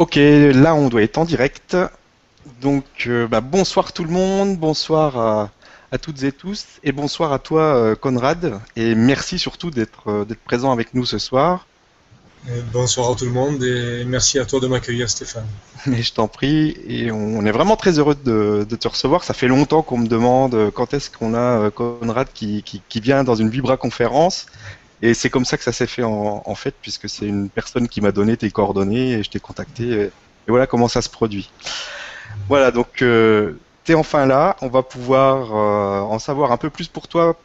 Ok, là on doit être en direct. Donc euh, bah, bonsoir tout le monde, bonsoir à, à toutes et tous, et bonsoir à toi euh, Conrad, et merci surtout d'être euh, d'être présent avec nous ce soir. Bonsoir à tout le monde et merci à toi de m'accueillir Stéphane. Mais je t'en prie, et on est vraiment très heureux de, de te recevoir. Ça fait longtemps qu'on me demande quand est-ce qu'on a Conrad qui, qui, qui vient dans une Vibra conférence. Et c'est comme ça que ça s'est fait en, en fait, puisque c'est une personne qui m'a donné tes coordonnées et je t'ai contacté. Et, et voilà comment ça se produit. Voilà, donc euh, t'es enfin là. On va pouvoir euh, en savoir un peu plus pour toi,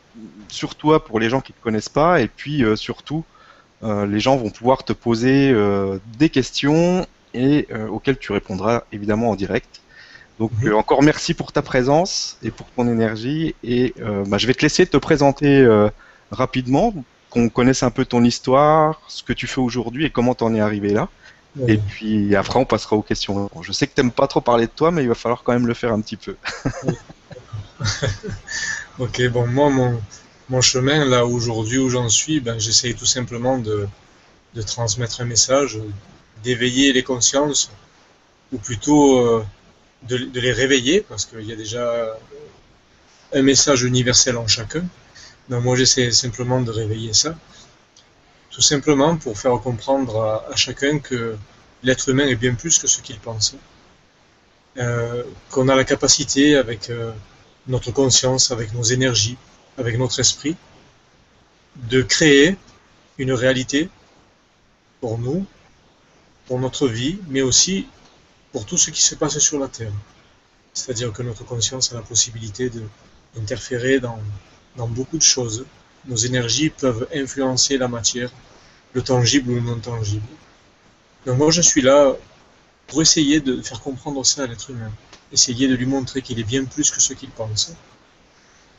sur toi pour les gens qui te connaissent pas, et puis euh, surtout les gens vont pouvoir te poser des questions et auxquelles tu répondras évidemment en direct. Donc Mhm. encore merci pour ta présence et pour ton énergie et bah, je vais te laisser te présenter rapidement, qu'on connaisse un peu ton histoire, ce que tu fais aujourd'hui et comment t'en es arrivé là. Et puis après on passera aux questions. Bon, je sais que t'aimes pas trop parler de toi, mais il va falloir quand même le faire un petit peu. Ok, bon, moi, mon, mon chemin, là, aujourd'hui, où j'en suis, ben, j'essaye tout simplement de, de transmettre un message, d'éveiller les consciences, ou plutôt euh, de, de les réveiller, parce qu'il y a déjà un message universel en chacun. Moi, j'essaie simplement de réveiller ça, tout simplement pour faire comprendre à, chacun que l'être humain est bien plus que ce qu'il pense. Euh, qu'on a la capacité, avec euh, notre conscience, avec nos énergies, avec notre esprit, de créer une réalité pour nous, pour notre vie, mais aussi pour tout ce qui se passe sur la Terre. C'est-à-dire que notre conscience a la possibilité d'interférer dans, dans beaucoup de choses. Nos énergies peuvent influencer la matière, le tangible ou le non tangible. Donc moi je suis là pour essayer de faire comprendre ça à l'être humain, essayer de lui montrer qu'il est bien plus que ce qu'il pense.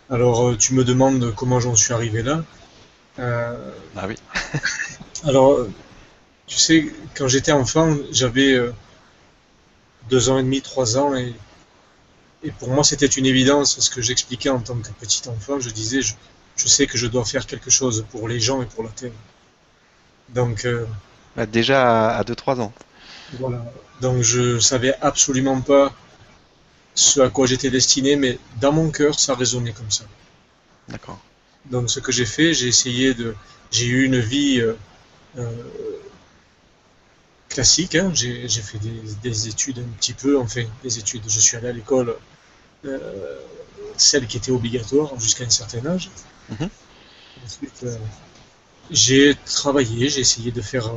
Alors euh, tu me demandes comment j'en suis arrivé là. Euh, Ah oui. alors, euh, tu sais, quand j'étais enfant, j'avais deux ans et demi, trois ans, et, et pour moi c'était une évidence ce que j'expliquais en tant que petit enfant. Je disais, je, je sais que je dois faire quelque chose pour les gens et pour la terre. Donc euh, Bah, déjà à 2-3 ans. voilà. Donc je savais absolument pas ce à quoi j'étais destiné, mais dans mon cœur ça résonnait comme ça. D'accord. Donc ce que j'ai fait, j'ai essayé de, j'ai eu une vie euh, euh, classique. hein. J'ai, fait des, des études un petit peu, enfin des études. Je suis allé à l'école, celle qui était obligatoire jusqu'à un certain âge. Mhm. Ensuite, euh, j'ai travaillé, j'ai essayé de faire,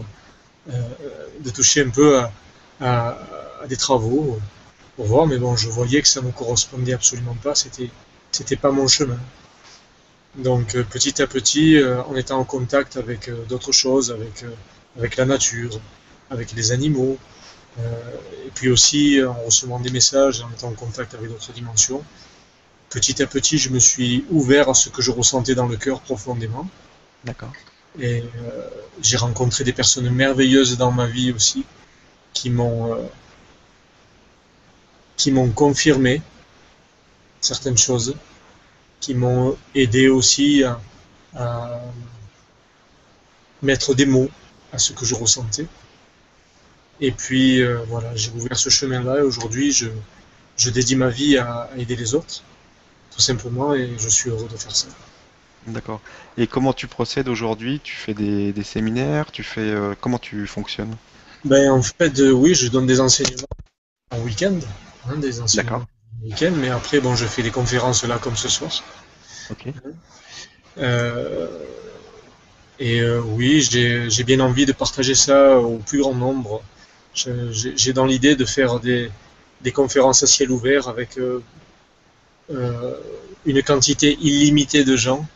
euh, de toucher un peu à, à- à des travaux euh, pour voir, mais bon, je voyais que ça ne correspondait absolument pas. C'était, c'était pas mon chemin. Donc euh, petit à petit, euh, en étant en contact avec euh, d'autres choses, avec, euh, avec la nature, avec les animaux, euh, et puis aussi euh, en recevant des messages, en étant en contact avec d'autres dimensions, petit à petit, je me suis ouvert à ce que je ressentais dans le cœur profondément. D'accord. Et euh, j'ai rencontré des personnes merveilleuses dans ma vie aussi, qui m'ont euh, qui m'ont confirmé certaines choses, qui m'ont aidé aussi à, à mettre des mots à ce que je ressentais. Et puis euh, voilà, j'ai ouvert ce chemin-là et aujourd'hui je, je dédie ma vie à, à aider les autres, tout simplement, et je suis heureux de faire ça. D'accord. Et comment tu procèdes aujourd'hui? Tu fais des, des séminaires? Tu fais euh, comment tu fonctionnes? Ben, en fait, euh, oui, je donne des enseignements en week-end, hein, des enseignements en week-end, mais après, bon, je fais des conférences là comme ce soir. Ok. Et oui, j'ai bien envie de partager ça au plus grand nombre. J'ai dans l'idée de faire des, conférences à ciel ouvert avec euh, euh, une quantité illimitée de gens,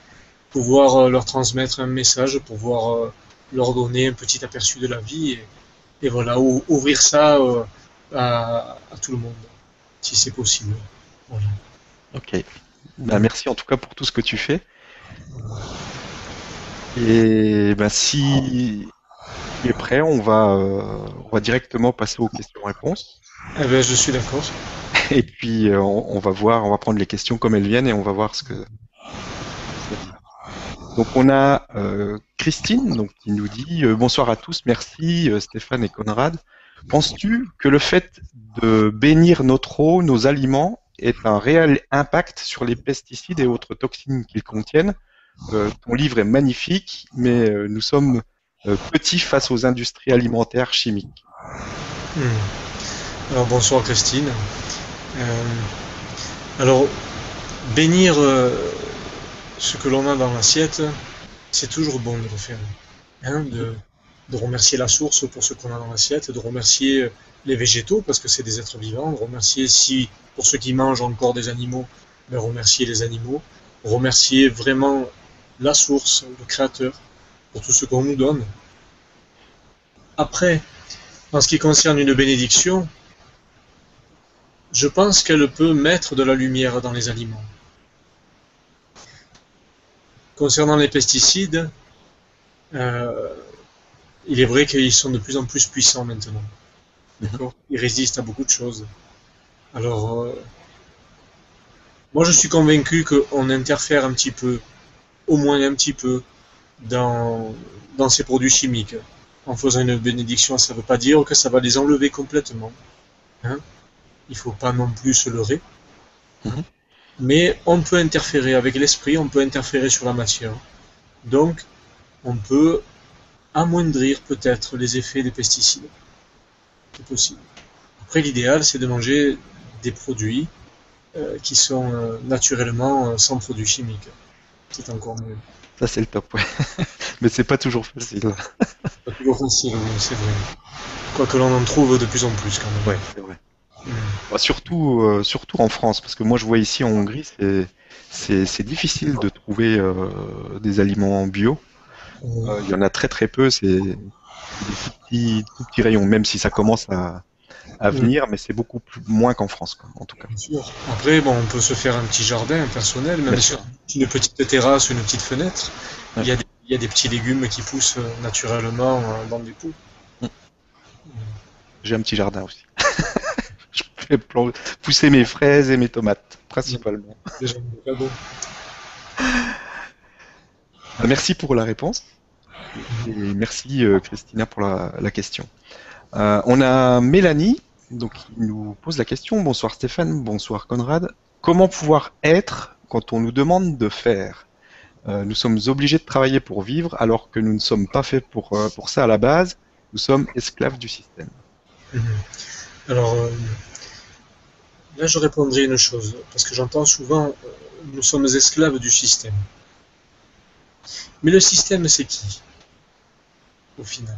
pouvoir euh, leur transmettre un message, pouvoir leur donner un petit aperçu de la vie et, voilà, ou- ouvrir ça à, tout le monde, si c'est possible. Ok. Bah, merci en tout cas pour tout ce que tu fais. Et bah, si tu es prêt, on va, euh, on va directement passer aux questions-réponses. Eh ben, je suis d'accord. Et puis euh, on, on va voir, on va prendre les questions comme elles viennent et on va voir ce que. Donc on a euh, Christine donc, qui nous dit bonsoir à tous, merci Stéphane et Conrad Penses-tu que le fait de bénir notre eau, nos aliments, ait un réel impact sur les pesticides et autres toxines qu'ils contiennent? Ton livre est magnifique, mais nous sommes euh, petits face aux industries alimentaires chimiques. Hmm. Alors bonsoir Christine. alors bénir ce que l'on a dans l'assiette, c'est toujours bon de le faire. Hein, de, de remercier la source pour ce qu'on a dans l'assiette, de remercier les végétaux parce que c'est des êtres vivants, de remercier si pour ceux qui mangent encore des animaux, de remercier les animaux, remercier vraiment la source, le créateur pour tout ce qu'on nous donne. Après, en ce qui concerne une bénédiction, je pense qu'elle peut mettre de la lumière dans les aliments. Concernant les pesticides, euh, il est vrai qu'ils sont de plus en plus puissants maintenant. Ils résistent à beaucoup de choses. Alors, euh, moi je suis convaincu qu'on interfère un petit peu, au moins un petit peu, dans, dans ces produits chimiques. En faisant une bénédiction, ça ne veut pas dire que ça va les enlever complètement. Hein Il ne faut pas non plus se leurrer. Mhm. Mais on peut interférer avec l'esprit, on peut interférer sur la matière. Donc, on peut amoindrir peut-être les effets des pesticides. C'est possible. Après, l'idéal, c'est de manger des produits euh, qui sont euh, naturellement euh, sans produits chimiques. C'est encore mieux. Ça, c'est le top, ouais. Mais c'est pas toujours facile. pas toujours facile, c'est vrai. Quoique l'on en trouve de plus en plus, quand même. Ouais, c'est vrai. Bah, surtout, surtout en France, parce que moi, je vois ici en Hongrie, c'est difficile de trouver des aliments bio. Euh, il y en a très très peu, c'est des petits, petits, rayons, même si ça commence à, à venir, mais c'est beaucoup plus, moins qu'en France, quoi, en tout cas. Après, bon, on peut se faire un petit jardin personnel, même sur une petite terrasse, une petite fenêtre. Il, y a des, il, y a des, petits légumes qui poussent euh, naturellement euh, dans des pots. Mm. J'ai un petit jardin aussi. Je fais pousser mes fraises et mes tomates, principalement. Déjà, Merci pour la réponse. Et merci euh, Christina pour la, question. Euh, on a Mélanie donc, qui nous pose la question. Bonsoir Stéphane, bonsoir Conrad. Comment pouvoir être quand on nous demande de faire? Euh, Nous sommes obligés de travailler pour vivre alors que nous ne sommes pas faits pour, pour ça à la base. Nous sommes esclaves du système. Mhm. Alors, là je répondrai une chose, parce que j'entends souvent nous sommes esclaves du système. Mais le système, c'est qui Au final?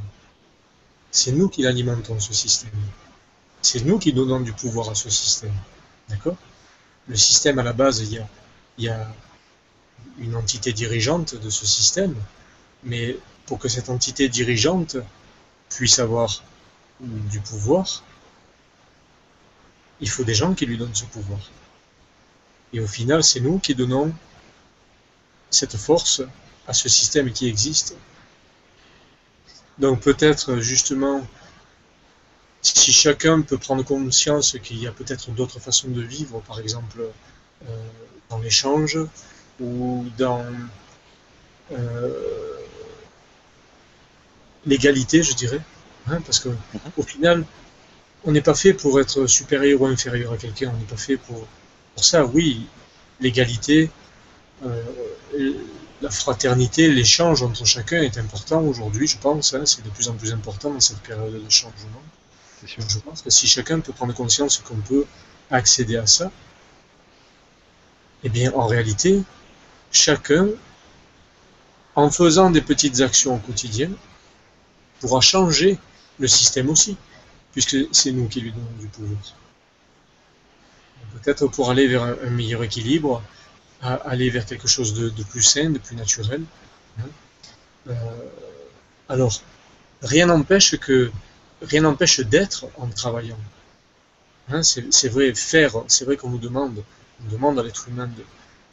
C'est nous qui l'alimentons, ce système. C'est nous qui donnons du pouvoir à ce système. D'accord? Le système, à la base, il y, a, il y a une entité dirigeante de ce système, mais pour que cette entité dirigeante puisse avoir du pouvoir, il faut des gens qui lui donnent ce pouvoir. Et au final, c'est nous qui donnons cette force à ce système qui existe. Donc peut-être justement, si chacun peut prendre conscience qu'il y a peut-être d'autres façons de vivre, par exemple euh, dans l'échange ou dans euh, l'égalité, je dirais, hein, parce que au final, on n'est pas fait pour être supérieur ou inférieur à quelqu'un, on n'est pas fait pour, pour ça. Oui, l'égalité, euh, la fraternité, l'échange entre chacun est important aujourd'hui, je pense. Hein, c'est de plus en plus important dans cette période de changement. je pense que si chacun peut prendre conscience qu'on peut accéder à ça, eh bien, en réalité, chacun, en faisant des petites actions au quotidien, pourra changer le système aussi, puisque c'est nous qui lui donnons du pouvoir. Peut-être pour aller vers un meilleur équilibre, aller vers quelque chose de, plus sain, de plus naturel. Hein. Euh, alors, rien n'empêche que rien n'empêche d'être en travaillant. Hein, c'est vrai, faire, c'est vrai qu'on nous demande, on demande à l'être humain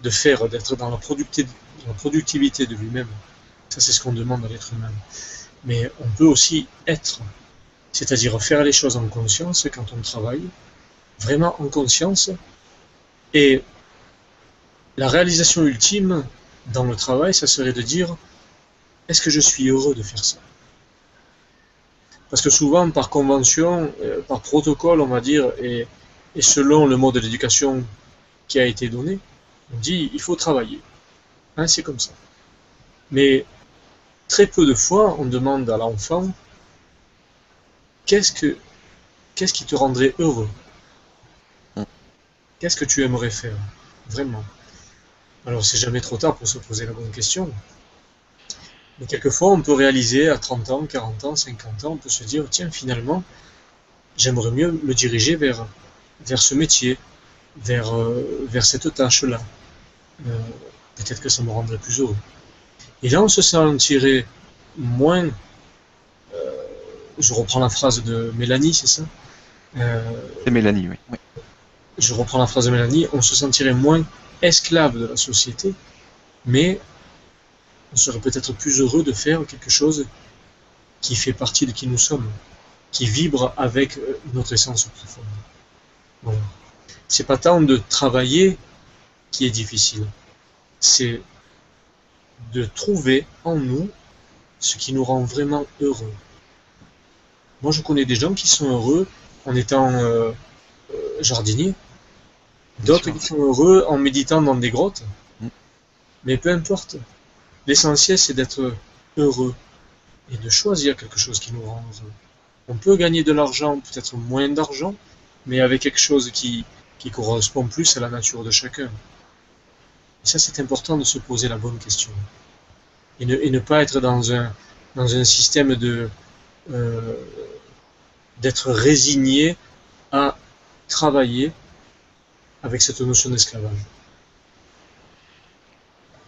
de, faire, d'être dans dans la productivité de lui-même. Ça, c'est ce qu'on demande à l'être humain. Mais on peut aussi être, c'est-à-dire faire les choses en conscience quand on travaille, vraiment en conscience, et la réalisation ultime dans le travail, ça serait de dire est-ce que je suis heureux de faire ça? Parce que souvent, par convention, euh, par protocole, on va dire, et, et selon le mode d'éducation qui a été donné, on dit il faut travailler. Hein, c'est comme ça. Mais très peu de fois, on demande à l'enfant qu'est-ce que qu'est-ce qui te rendrait heureux? Qu'est-ce que tu aimerais faire? Vraiment. Alors, c'est jamais trop tard pour se poser la bonne question. Mais quelquefois, on peut réaliser à 30 ans, 40 ans, 50 ans, on peut se dire, tiens, finalement, j'aimerais mieux me diriger vers, vers ce métier, vers, euh, vers cette tâche-là. Euh, peut-être que ça me rendrait plus heureux. Et là, on se sentirait moins. Euh, je reprends la phrase de Mélanie, c'est ça? C'est Mélanie, oui. oui. Je reprends la phrase de Mélanie. On se sentirait moins esclave de la société, mais on serait peut-être plus heureux de faire quelque chose qui fait partie de qui nous sommes, qui vibre avec notre essence profonde. Bon. C'est pas tant de travailler qui est difficile, c'est de trouver en nous ce qui nous rend vraiment heureux. Moi, je connais des gens qui sont heureux en étant euh, euh, jardinier, d'autres qui sont heureux en méditant dans des grottes. Mm. Mais peu importe. L'essentiel, c'est d'être heureux et de choisir quelque chose qui nous rend heureux. On peut gagner de l'argent, peut-être moins d'argent, mais avec quelque chose qui, qui correspond plus à la nature de chacun. Et ça, c'est important de se poser la bonne question. Et ne, et ne pas être dans un, dans un système de euh, d'être résigné à travailler avec cette notion d'esclavage.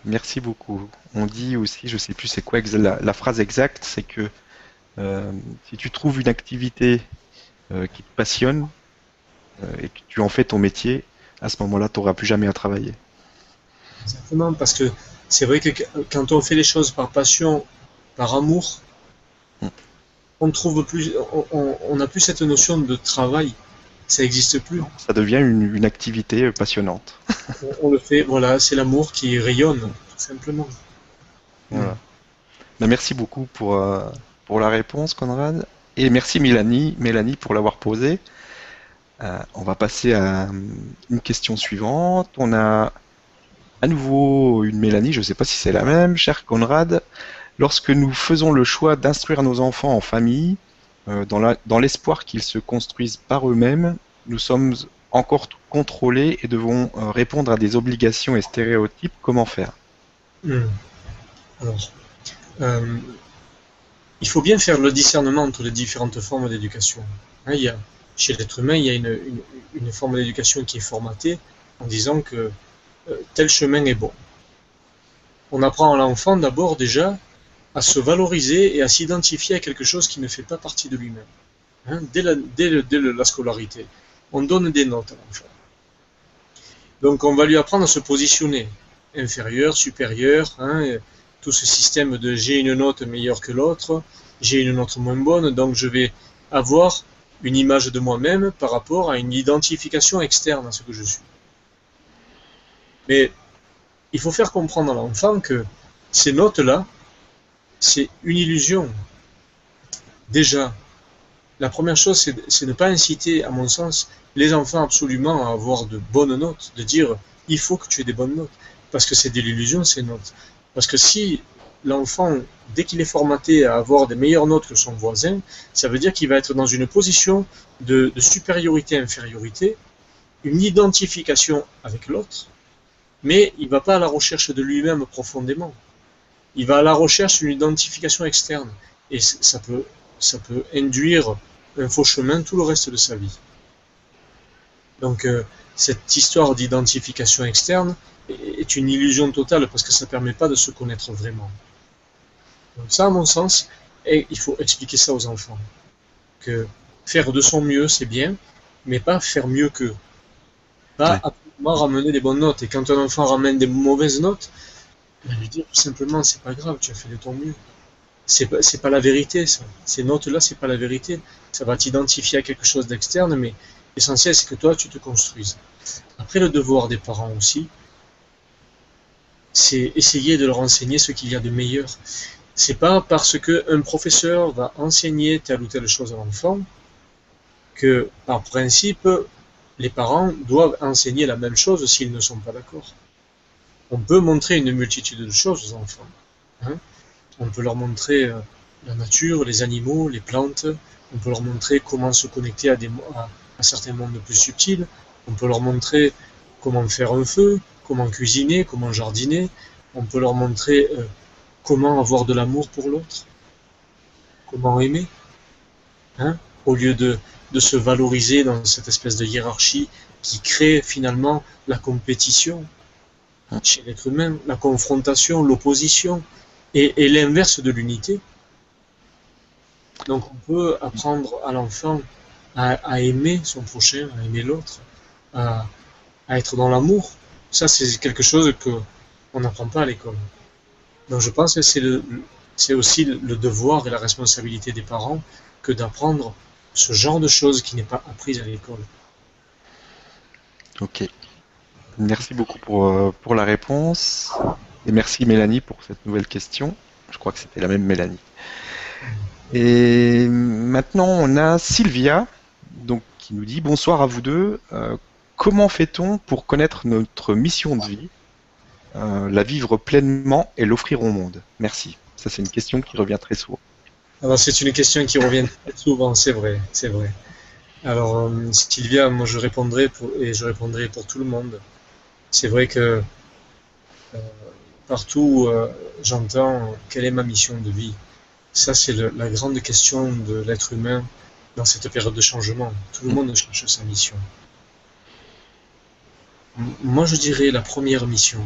Merci beaucoup. On dit aussi, je sais plus c'est quoi la, la, phrase exacte, c'est que euh, si tu trouves une activité euh, qui te passionne euh, et que tu en fais ton métier, à ce moment-là, tu n'auras plus jamais à travailler. Exactement, parce que c'est vrai que quand on fait les choses par passion, par amour, mm. on trouve plus, on n'a plus cette notion de travail. Ça n'existe plus. Ça devient une, une activité passionnante. on, on, le fait, voilà, c'est l'amour qui rayonne, tout simplement. Voilà. Ben, merci beaucoup pour, euh, pour la réponse, Conrad. Et merci Mélanie, Mélanie pour l'avoir posée. Euh, on va passer à une question suivante. On a à nouveau une Mélanie, je ne sais pas si c'est la même, cher Conrad. Lorsque nous faisons le choix d'instruire nos enfants en famille, euh, dans l'espoir qu'ils se construisent par eux-mêmes, nous sommes encore contrôlés et devons euh, répondre à des obligations et stéréotypes. Comment faire? Mmh. Alors, euh, il faut bien faire le discernement entre les différentes formes d'éducation. Hein, chez l'être humain, il y a une, forme d'éducation qui est formatée en disant que euh, tel chemin est bon. On apprend à l'enfant d'abord déjà à se valoriser et à s'identifier à quelque chose qui ne fait pas partie de lui-même. Hein, dès, la, dès, le, dès la scolarité, on donne des notes à l'enfant. Donc on va lui apprendre à se positionner, inférieur, supérieur, hein, tout ce système de j'ai une note meilleure que l'autre, j'ai une note moins bonne, donc je vais avoir une image de moi-même par rapport à une identification externe à ce que je suis. Mais il faut faire comprendre à l'enfant que ces notes-là, c'est une illusion. Déjà, la première chose, c'est ne pas inciter, à mon sens, les enfants absolument à avoir de bonnes notes, de dire il faut que tu aies des bonnes notes, parce que c'est de l'illusion ces notes. Parce que si l'enfant, dès qu'il est formaté à avoir des meilleures notes que son voisin, ça veut dire qu'il va être dans une position de, de supériorité-infériorité, une identification avec l'autre, mais il ne va pas à la recherche de lui-même profondément. Il va à la recherche d'une identification externe. Et ça peut, ça peut induire un faux chemin tout le reste de sa vie. Donc euh, cette histoire d'identification externe est une illusion totale parce que ça ne permet pas de se connaître vraiment. Donc ça, à mon sens, et il faut expliquer ça aux enfants. Que faire de son mieux, c'est bien, mais pas faire mieux qu'eux. Pas absolument ramener des bonnes notes. Et quand un enfant ramène des mauvaises notes, ben lui dire tout simplement, c'est pas grave, tu as fait de ton mieux. C'est pas, pas la vérité, ça. Ces notes-là, c'est pas la vérité. Ça va t'identifier à quelque chose d'externe, mais l'essentiel, c'est que toi, tu te construises. Après, le devoir des parents aussi, c'est essayer de leur enseigner ce qu'il y a de meilleur. C'est pas parce qu'un professeur va enseigner telle ou telle chose à l'enfant que, par principe, les parents doivent enseigner la même chose s'ils ne sont pas d'accord. On peut montrer une multitude de choses aux enfants. Hein. on peut leur montrer euh, la nature, les animaux, les plantes. On peut leur montrer comment se connecter à, des, à certains mondes plus subtils. On peut leur montrer comment faire un feu, comment cuisiner, comment jardiner. On peut leur montrer euh, comment avoir de l'amour pour l'autre, comment aimer. Hein Au lieu de se valoriser dans cette espèce de hiérarchie qui crée finalement la compétition chez l'être humain, la confrontation, l'opposition et, l'inverse de l'unité. Donc on peut apprendre à l'enfant à, aimer son prochain, à aimer l'autre, à, être dans l'amour. Ça, c'est quelque chose que on n'apprend pas à l'école. Donc je pense que c'est aussi le devoir et la responsabilité des parents que d'apprendre ce genre de choses qui n'est pas apprise à l'école. Ok. Merci beaucoup pour, euh, pour la réponse. Et merci Mélanie pour cette nouvelle question. Je crois que c'était la même Mélanie. Et maintenant, on a Sylvia donc, qui nous dit Bonsoir à vous deux. Euh, comment fait-on pour connaître notre mission de vie, euh, la vivre pleinement et l'offrir au monde? Merci. Ça, c'est une question qui revient très souvent. Alors c'est une question qui revient très souvent, c'est vrai, c'est vrai. Alors Sylvia, moi je répondrai pour, et je répondrai pour tout le monde. C'est vrai que euh, partout euh, j'entends quelle est ma mission de vie. Ça c'est la grande question de l'être humain dans cette période de changement. Tout le monde cherche sa mission. moi je dirais la première mission,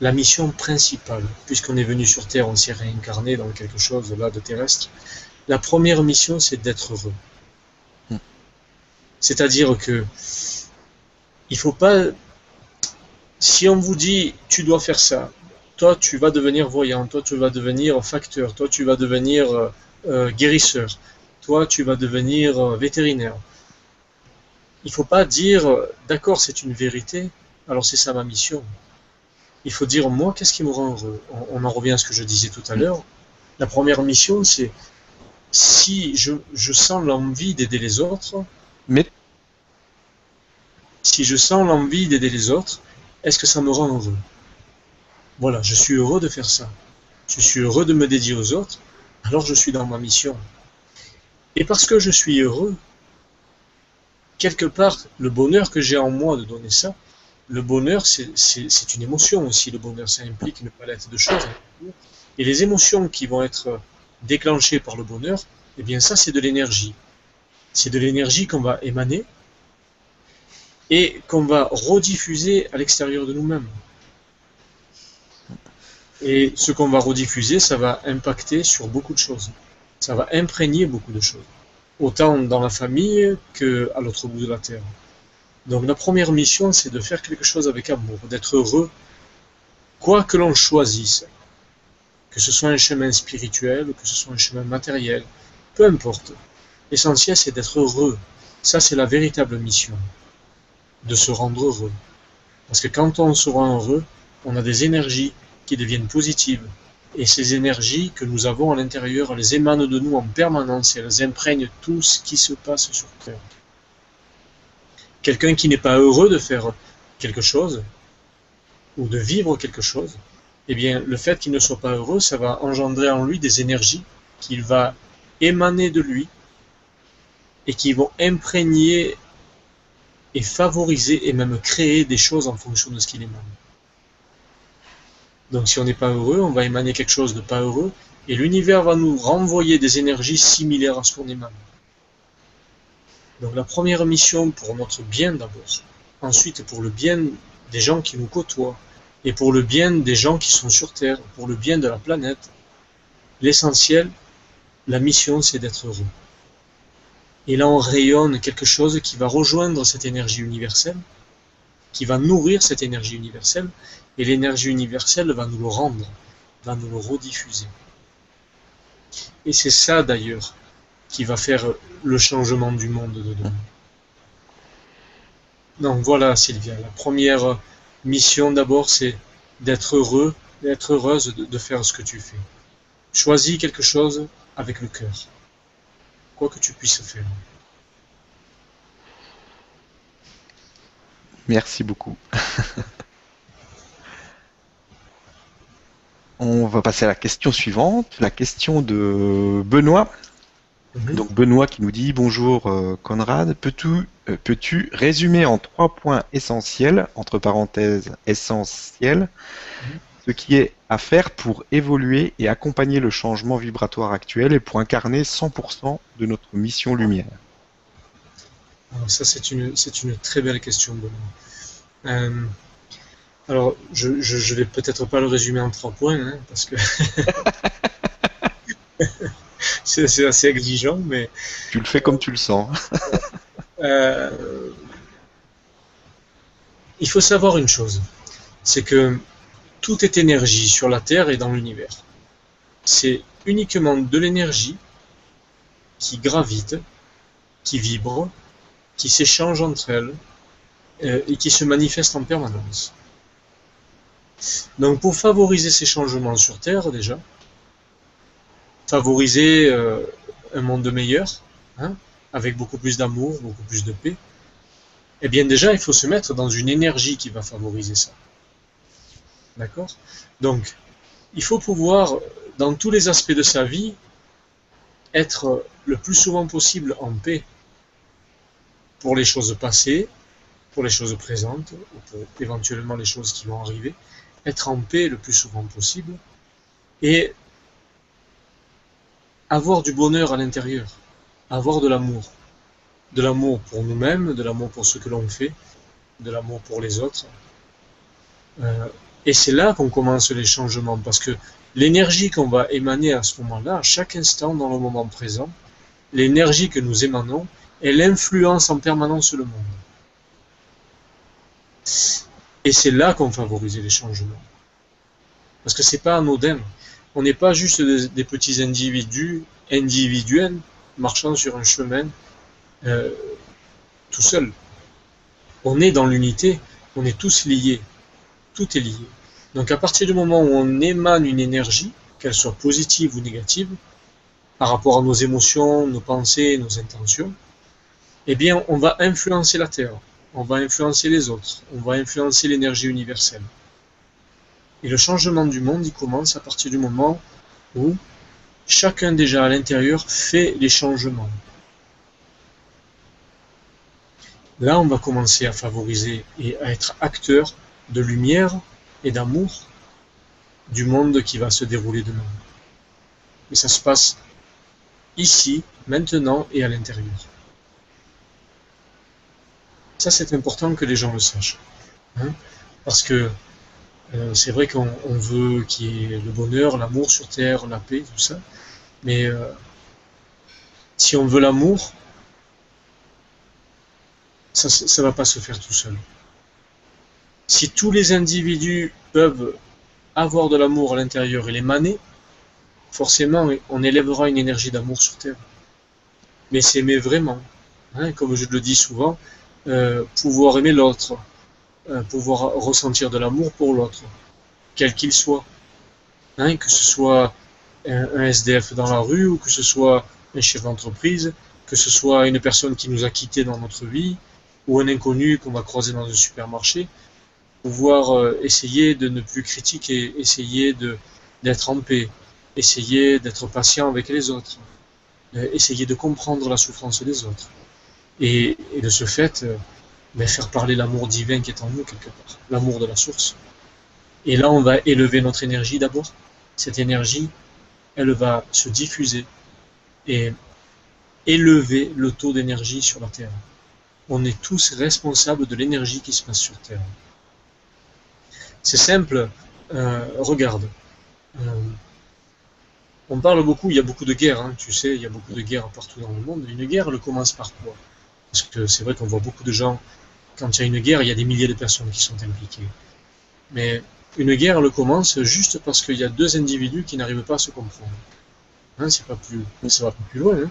la mission principale, puisqu'on est venu sur Terre, on s'est réincarné dans quelque chose là de terrestre. La première mission, c'est d'être heureux. Hmm. C'est-à-dire que il faut pas. Si on vous dit tu dois faire ça, toi tu vas devenir voyant, toi tu vas devenir facteur, toi tu vas devenir euh, euh, guérisseur, toi tu vas devenir euh, vétérinaire. Il faut pas dire d'accord c'est une vérité, alors c'est ça ma mission il faut dire, moi, qu'est-ce qui me rend heureux? On, en revient à ce que je disais tout à l'heure. La première mission, c'est si je, sens l'envie d'aider les autres, mais si je sens l'envie d'aider les autres, est-ce que ça me rend heureux? Voilà, je suis heureux de faire ça. Je suis heureux de me dédier aux autres, alors je suis dans ma mission. Et parce que je suis heureux, quelque part, le bonheur que j'ai en moi de donner ça, le bonheur, c'est une émotion aussi. Le bonheur, ça implique une palette de choses. Et les émotions qui vont être déclenchées par le bonheur, eh bien ça, c'est de l'énergie. C'est de l'énergie qu'on va émaner et qu'on va rediffuser à l'extérieur de nous-mêmes. Et ce qu'on va rediffuser, ça va impacter sur beaucoup de choses. Ça va imprégner beaucoup de choses. Autant dans la famille qu'à l'autre bout de la terre. Donc la première mission, c'est de faire quelque chose avec amour, d'être heureux, quoi que l'on choisisse. Que ce soit un chemin spirituel, que ce soit un chemin matériel, peu importe. L'essentiel, c'est d'être heureux. Ça, c'est la véritable mission. De se rendre heureux. Parce que quand on se rend heureux, on a des énergies qui deviennent positives. Et ces énergies que nous avons à l'intérieur, elles émanent de nous en permanence et elles imprègnent tout ce qui se passe sur Terre. Quelqu'un qui n'est pas heureux de faire quelque chose, ou de vivre quelque chose, eh bien, le fait qu'il ne soit pas heureux, ça va engendrer en lui des énergies qu'il va émaner de lui et qui vont imprégner et favoriser et même créer des choses en fonction de ce qu'il émane. Donc si on n'est pas heureux, on va émaner quelque chose de pas heureux et l'univers va nous renvoyer des énergies similaires à ce qu'on émane. Donc la première mission pour notre bien d'abord, ensuite pour le bien des gens qui nous côtoient, et pour le bien des gens qui sont sur Terre, pour le bien de la planète, l'essentiel, la mission, c'est d'être heureux. Et là, on rayonne quelque chose qui va rejoindre cette énergie universelle, qui va nourrir cette énergie universelle, et l'énergie universelle va nous le rendre, va nous le rediffuser. Et c'est ça d'ailleurs qui va faire le changement du monde de demain. Donc voilà Sylvia, la première mission d'abord c'est d'être heureux d'être heureuse de, faire ce que tu fais. Choisis quelque chose avec le cœur, quoi que tu puisses faire. Merci beaucoup. On va passer à la question suivante, la question de Benoît. Donc Benoît qui nous dit bonjour euh, Conrad, peux-tu euh, peux-tu résumer en trois points essentiels, entre parenthèses essentiels, ce qui est à faire pour évoluer et accompagner le changement vibratoire actuel et pour incarner 100% de notre mission lumière Alors ça, c'est une, c'est une très belle question. Euh, alors, je, je vais peut-être pas le résumer en trois points, hein, parce que c'est, c'est assez exigeant, mais Tu le fais comme tu le sens. euh, il faut savoir une chose, c'est que tout est énergie sur la Terre et dans l'univers. C'est uniquement de l'énergie qui gravite, qui vibre, qui s'échange entre elles euh, et qui se manifeste en permanence. Donc pour favoriser ces changements sur Terre déjà, favoriser euh, un monde meilleur, hein, avec beaucoup plus d'amour, beaucoup plus de paix, eh bien déjà il faut se mettre dans une énergie qui va favoriser ça. D'accord Donc il faut pouvoir, dans tous les aspects de sa vie, être le plus souvent possible en paix pour les choses passées, pour les choses présentes, ou pour éventuellement les choses qui vont arriver, être en paix le plus souvent possible, et avoir du bonheur à l'intérieur, avoir de l'amour. De l'amour pour nous-mêmes, de l'amour pour ce que l'on fait, de l'amour pour les autres. Euh, et c'est là qu'on commence les changements, parce que l'énergie qu'on va émaner à ce moment-là, à chaque instant dans le moment présent, l'énergie que nous émanons, elle influence en permanence le monde. Et c'est là qu'on favorise les changements. Parce que c'est pas anodin. On n'est pas juste des, des petits individus individuels marchant sur un chemin euh, tout seul. On est dans l'unité, on est tous liés. Tout est lié. Donc à partir du moment où on émane une énergie, qu'elle soit positive ou négative, par rapport à nos émotions, nos pensées, nos intentions, eh bien on va influencer la Terre, on va influencer les autres, on va influencer l'énergie universelle. Et le changement du monde, il commence à partir du moment où chacun déjà à l'intérieur fait les changements. Là, on va commencer à favoriser et à être acteur de lumière et d'amour du monde qui va se dérouler demain. Et ça se passe ici, maintenant et à l'intérieur. Ça, c'est important que les gens le sachent. hein, parce que euh, c'est vrai qu'on on veut qu'il y ait le bonheur, l'amour sur Terre, la paix, tout ça. Mais euh, si on veut l'amour, ça ne va pas se faire tout seul. Si tous les individus peuvent avoir de l'amour à l'intérieur et l'émaner, forcément on élèvera une énergie d'amour sur Terre. Mais s'aimer vraiment, hein, comme je le dis souvent, euh, pouvoir aimer l'autre, euh, pouvoir ressentir de l'amour pour l'autre, quel qu'il soit. Hein, que ce soit un, un SDF dans la rue ou que ce soit un chef d'entreprise, que ce soit une personne qui nous a quittés dans notre vie ou un inconnu qu'on va croiser dans un supermarché, pouvoir euh, essayer de ne plus critiquer, essayer d'être en paix, essayer d'être patient avec les autres, euh, essayer de comprendre la souffrance des autres. Et, de ce fait, euh, faire parler l'amour divin qui est en nous quelque part, l'amour de la source. Et là, on va élever notre énergie d'abord. Cette énergie, elle va se diffuser et élever le taux d'énergie sur la Terre. On est tous responsables de l'énergie qui se passe sur Terre. C'est simple, euh, regarde. Euh, on parle beaucoup, il y a beaucoup de guerres, hein, tu sais, il y a beaucoup de guerres partout dans le monde. Une guerre, elle commence par quoi? Parce que c'est vrai qu'on voit beaucoup de gens, quand il y a une guerre, il y a des milliers de personnes qui sont impliquées. Mais une guerre, elle commence juste parce qu'il y a deux individus qui n'arrivent pas à se comprendre. Hein, c'est pas plus, va pas plus loin. Hein.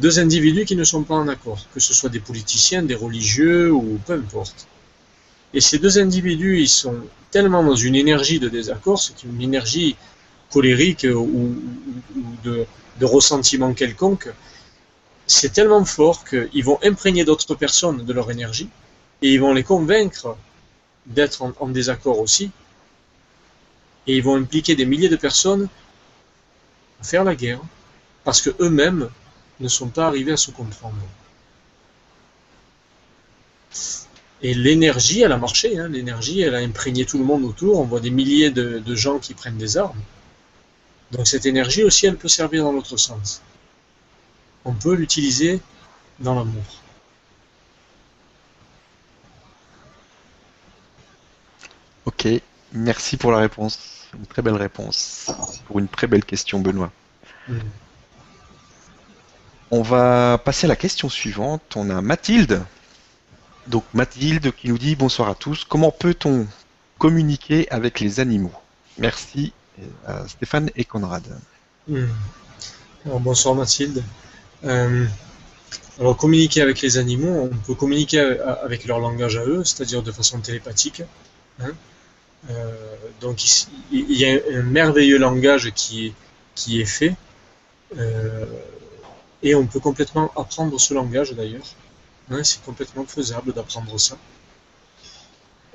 Deux individus qui ne sont pas en accord, que ce soit des politiciens, des religieux ou peu importe. Et ces deux individus, ils sont tellement dans une énergie de désaccord, c'est une énergie colérique ou, de, ressentiment quelconque, c'est tellement fort qu'ils vont imprégner d'autres personnes de leur énergie et ils vont les convaincre d'être en, désaccord aussi. Et ils vont impliquer des milliers de personnes à faire la guerre parce que eux-mêmes ne sont pas arrivés à se comprendre. Et l'énergie, elle a marché. Hein. L'énergie, elle a imprégné tout le monde autour. On voit des milliers de, de gens qui prennent des armes. Donc cette énergie aussi, elle peut servir dans l'autre sens. On peut l'utiliser dans l'amour. Ok, merci pour la réponse. Une très belle réponse. Pour une très belle question, Benoît. Mm. On va passer à la question suivante. On a Mathilde donc Mathilde qui nous dit bonsoir à tous. Comment peut-on communiquer avec les animaux? Merci euh, Stéphane et Conrad. Hmm. bonsoir Mathilde. Euh, alors communiquer avec les animaux, on peut communiquer avec leur langage à eux, c'est-à-dire de façon télépathique. Hein. Euh, donc il, y a un merveilleux langage qui est fait. et on peut complètement apprendre ce langage d'ailleurs c'est complètement faisable d'apprendre ça.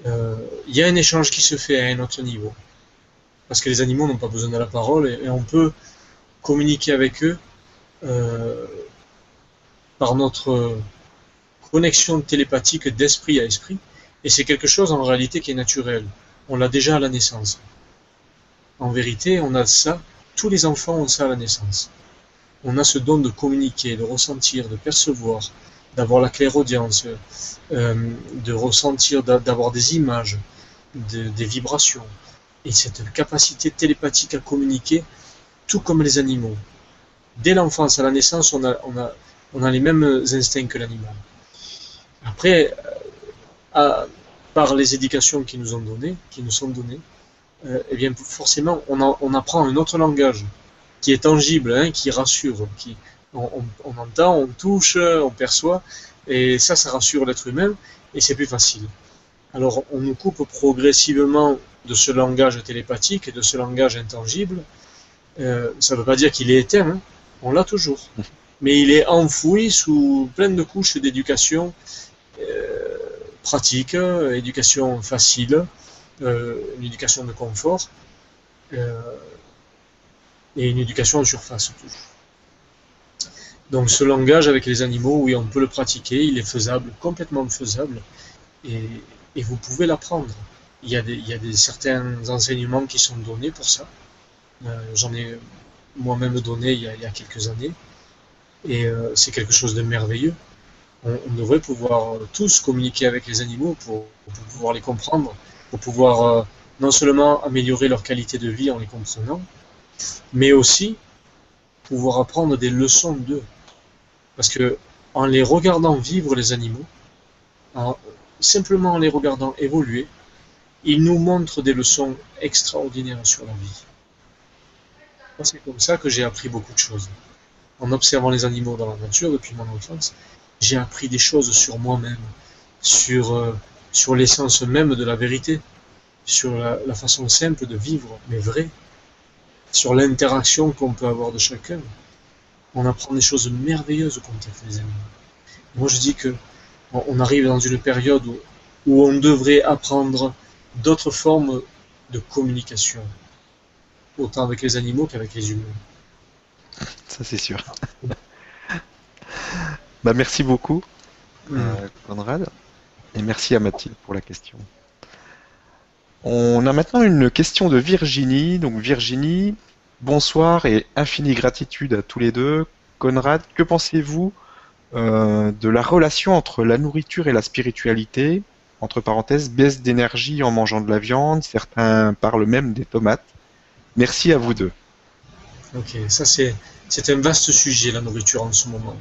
Euh, il y a un échange qui se fait à un autre niveau. Parce que les animaux n'ont pas besoin de la parole et, on peut communiquer avec eux euh, par notre connexion télépathique d'esprit à esprit. Et c'est quelque chose en réalité qui est naturel. On l'a déjà à la naissance. En vérité, on a ça. Tous les enfants ont ça à la naissance. On a ce don de communiquer, de ressentir, de percevoir, d'avoir la clairaudience, euh, de ressentir, d'avoir des images, des vibrations. Et cette capacité télépathique à communiquer, tout comme les animaux. Dès l'enfance, à la naissance, on a, les mêmes instincts que l'animal. Après, euh, par les éducations qui nous ont données, sont données, euh, eh forcément, on, on, apprend un autre langage qui est tangible, hein, qui rassure, qui, on, entend, on touche, on perçoit, et ça, ça rassure l'être humain, et c'est plus facile. Alors, on nous coupe progressivement de ce langage télépathique et de ce langage intangible. Euh, ça ne veut pas dire qu'il est éteint, hein. on l'a toujours. Mais il est enfoui sous plein de couches d'éducation euh, pratique, éducation facile, euh, une éducation de confort, et une éducation en surface toujours. Donc ce langage avec les animaux, oui, on peut le pratiquer, il est faisable, complètement faisable, et, vous pouvez l'apprendre. Il, y a des, il y a des, certains enseignements qui sont donnés pour ça. Euh, j'en ai moi-même donné il y, a, quelques années, et euh, c'est quelque chose de merveilleux. On, devrait pouvoir tous communiquer avec les animaux pour, pouvoir les comprendre, pour pouvoir euh, non seulement améliorer leur qualité de vie en les comprenant, mais aussi pouvoir apprendre des leçons d'eux. Parce que en les regardant vivre les animaux, simplement en les regardant évoluer, ils nous montrent des leçons extraordinaires sur la vie. C'est comme ça que j'ai appris beaucoup de choses. En observant les animaux dans la nature depuis mon enfance, j'ai appris des choses sur moi-même, sur, euh, l'essence même de la vérité, sur la façon simple de vivre, mais vraie, sur l'interaction qu'on peut avoir de chacun, on apprend des choses merveilleuses au contact des animaux. Moi, je dis que on arrive dans une période où, où on devrait apprendre d'autres formes de communication, autant avec les animaux qu'avec les humains. Ça, c'est sûr. bah, merci beaucoup, mm. euh, Conrad, et merci à Mathilde pour la question. On a maintenant une question de Virginie. Donc Virginie, Bonsoir et infinie gratitude à tous les deux. Conrad, que pensez-vous euh, de la relation entre la nourriture et la spiritualité? Entre parenthèses, baisse d'énergie en mangeant de la viande, certains parlent même des tomates. Merci à vous deux. Ok, ça c'est, c'est un vaste sujet, la nourriture en ce moment.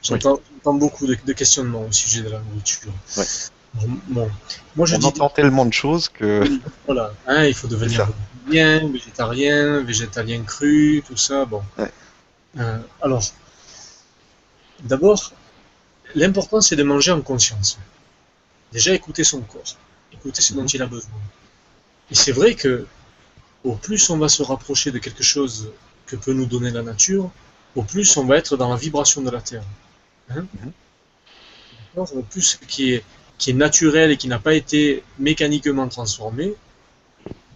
J'entends beaucoup de, questionnements au sujet de la nourriture. Bon, moi je On entend tellement de choses que. Voilà, hein, il faut devenir bien, végétarien, végétalien cru, tout ça. Bon. Euh, alors, d'abord, l'important c'est de manger en conscience. Déjà écouter son corps, écouter ce dont il a besoin. Et c'est vrai que au plus on va se rapprocher de quelque chose que peut nous donner la nature, au plus on va être dans la vibration de la Terre. Hein au plus ce qui est, qui est naturel et qui n'a pas été mécaniquement transformé,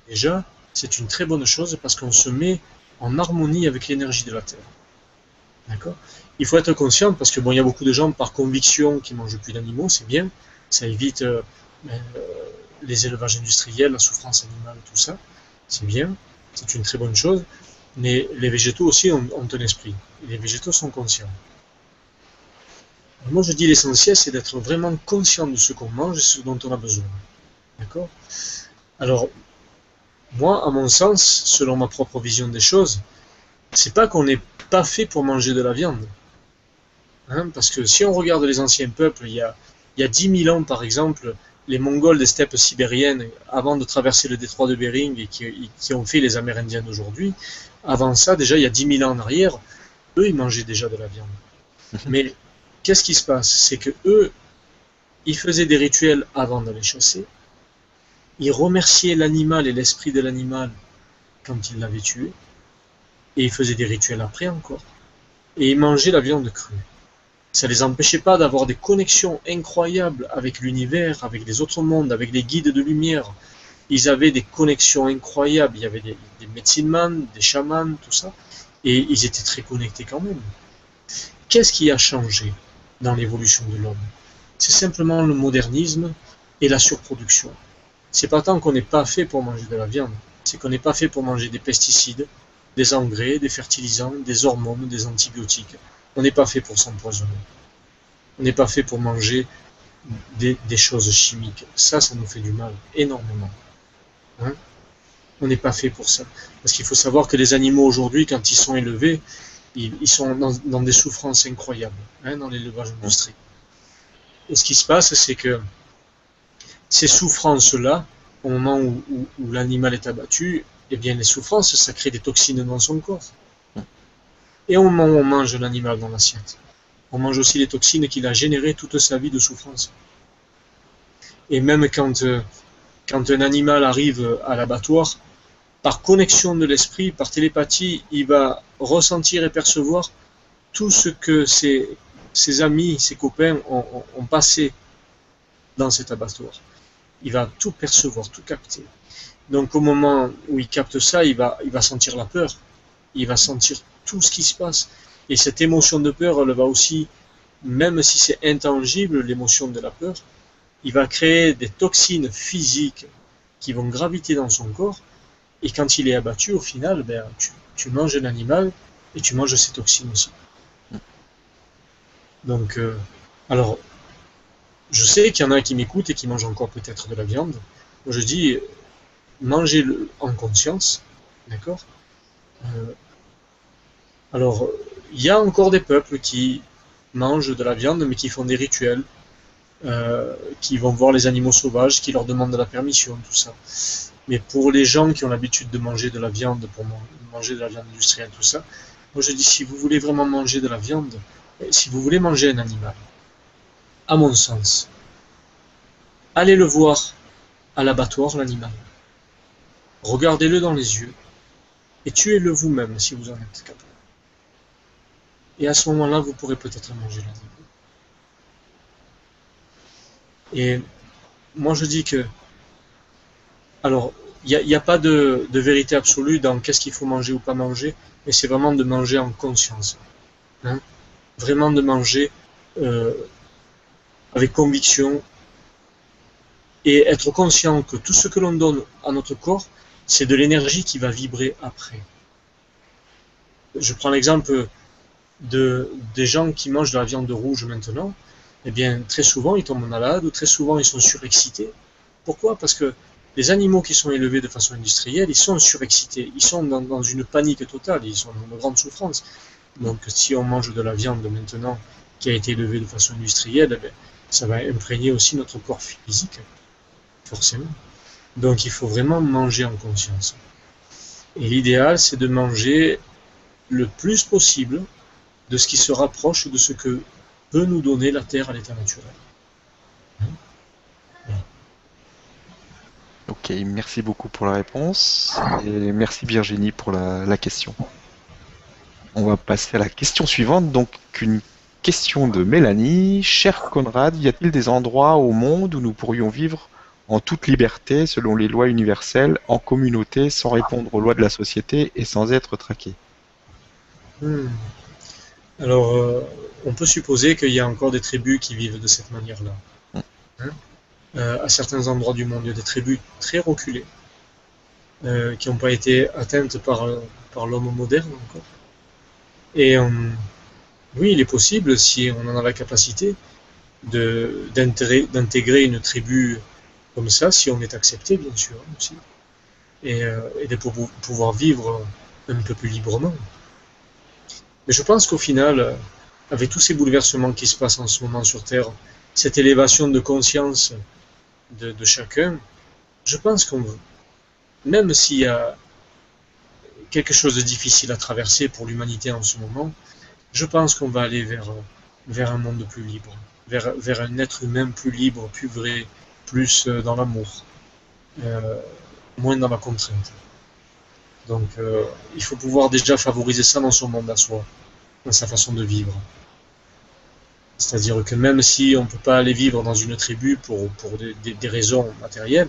déjà, c'est une très bonne chose parce qu'on se met en harmonie avec l'énergie de la Terre. D'accord? Il faut être conscient parce que bon, il y a beaucoup de gens par conviction qui mangent plus d'animaux, c'est bien, ça évite euh, ben, euh, les élevages industriels, la souffrance animale, tout ça, c'est bien, c'est une très bonne chose, mais les végétaux aussi ont, ont un esprit, les végétaux sont conscients. Moi je dis l'essentiel c'est d'être vraiment conscient de ce qu'on mange et ce dont on a besoin. D'accord? Alors, moi, à mon sens, selon ma propre vision des choses, c'est pas qu'on n'est pas fait pour manger de la viande. Hein, parce que si on regarde les anciens peuples, il y a, il y a 10 000 ans, par exemple, les Mongols des steppes sibériennes, avant de traverser le détroit de Bering et qui, qui ont fait les Amérindiens d'aujourd'hui, avant ça, déjà il y a 10 000 ans en arrière, eux, ils mangeaient déjà de la viande. Mais qu'est-ce qui se passe? C'est que eux, ils faisaient des rituels avant d'aller chasser, ils remerciaient l'animal et l'esprit de l'animal quand ils l'avaient tué, et ils faisaient des rituels après encore, et ils mangeaient la viande crue. Ça les empêchait pas d'avoir des connexions incroyables avec l'univers, avec les autres mondes, avec les guides de lumière. Ils avaient des connexions incroyables. Il y avait des, des médecines des chamans, tout ça. Et ils étaient très connectés quand même. Qu'est-ce qui a changé dans l'évolution de l'homme? C'est simplement le modernisme et la surproduction. C'est pas tant qu'on n'est pas fait pour manger de la viande, c'est qu'on n'est pas fait pour manger des pesticides, des engrais, des fertilisants, des hormones, des antibiotiques. On n'est pas fait pour s'empoisonner. On n'est pas fait pour manger des, choses chimiques. Ça, ça nous fait du mal, énormément. Hein? On n'est pas fait pour ça. Parce qu'il faut savoir que les animaux aujourd'hui, quand ils sont élevés, ils, sont dans, des souffrances incroyables, hein, dans l'élevage industriel. Et ce qui se passe, c'est que ces souffrances-là, au moment où, l'animal est abattu, eh bien les souffrances, ça crée des toxines dans son corps. Et au moment où on mange l'animal dans l'assiette, on mange aussi les toxines qu'il a générées toute sa vie de souffrance. Et même quand, euh, un animal arrive à l'abattoir, par connexion de l'esprit, par télépathie, il va ressentir et percevoir tout ce que ses, amis, ses copains ont, passé dans cet abattoir. Il va tout percevoir, tout capter. Donc au moment où il capte ça, il va, il va sentir la peur, il va sentir tout ce qui se passe. Et cette émotion de peur, elle va aussi, même si c'est intangible, l'émotion de la peur, il va créer des toxines physiques qui vont graviter dans son corps et quand il est abattu, au final, ben, tu, manges l'animal et tu manges ses toxines aussi. Donc, euh, alors, je sais qu'il y en a qui m'écoutent et qui mangent encore peut-être de la viande. Moi, je dis, mangez-le en conscience, d'accord? Euh, Alors, il y a encore des peuples qui mangent de la viande, mais qui font des rituels, euh, qui vont voir les animaux sauvages, qui leur demandent la permission, tout ça. Mais pour les gens qui ont l'habitude de manger de la viande, pour manger de la viande industrielle, tout ça, moi je dis si vous voulez vraiment manger de la viande, si vous voulez manger un animal, à mon sens, allez le voir à l'abattoir, l'animal. Regardez-le dans les yeux et tuez-le vous-même si vous en êtes capable. Et à ce moment-là, vous pourrez peut-être manger l'animal. Et moi je dis que alors, il n'y a, pas de, vérité absolue dans qu'est-ce qu'il faut manger ou pas manger, mais c'est vraiment de manger en conscience. Hein. Vraiment de manger euh, avec conviction et être conscient que tout ce que l'on donne à notre corps, c'est de l'énergie qui va vibrer après. Je prends l'exemple de, des gens qui mangent de la viande rouge maintenant. Eh bien, très souvent, ils tombent malades ou très souvent, ils sont surexcités. Pourquoi? Parce que les animaux qui sont élevés de façon industrielle, ils sont surexcités, ils sont dans, une panique totale, ils sont dans une grande souffrance. Donc si on mange de la viande maintenant qui a été élevée de façon industrielle, eh ça va imprégner aussi notre corps physique, forcément. Donc il faut vraiment manger en conscience. Et l'idéal, c'est de manger le plus possible de ce qui se rapproche de ce que peut nous donner la Terre à l'état naturel. Ok, merci beaucoup pour la réponse et merci Virginie pour la, question. On va passer à la question suivante. Donc, une question de Mélanie. Cher Conrad, y a-t-il des endroits au monde où nous pourrions vivre en toute liberté, selon les lois universelles, en communauté, sans répondre aux lois de la société et sans être traqué? Hmm. Alors, euh, on peut supposer qu'il y a encore des tribus qui vivent de cette manière-là. Hmm. Hein? Euh, à certains endroits du monde, il y a des tribus très reculées, euh, qui n'ont pas été atteintes par, par l'homme moderne encore. Et oui, il est possible, si on en a la capacité, d'intégrer une tribu comme ça, si on est accepté, bien sûr, aussi, et, et de pouvoir vivre un peu plus librement. Mais je pense qu'au final, avec tous ces bouleversements qui se passent en ce moment sur Terre, cette élévation de conscience de, chacun, je pense qu'on veut, même s'il y a quelque chose de difficile à traverser pour l'humanité en ce moment, je pense qu'on va aller vers, vers un monde plus libre, vers, vers un être humain plus libre, plus vrai, plus euh, dans l'amour, euh, moins dans la contrainte. Donc euh, il faut pouvoir déjà favoriser ça dans son monde à soi, dans sa façon de vivre. C'est-à-dire que même si on ne peut pas aller vivre dans une tribu pour, pour des, raisons matérielles,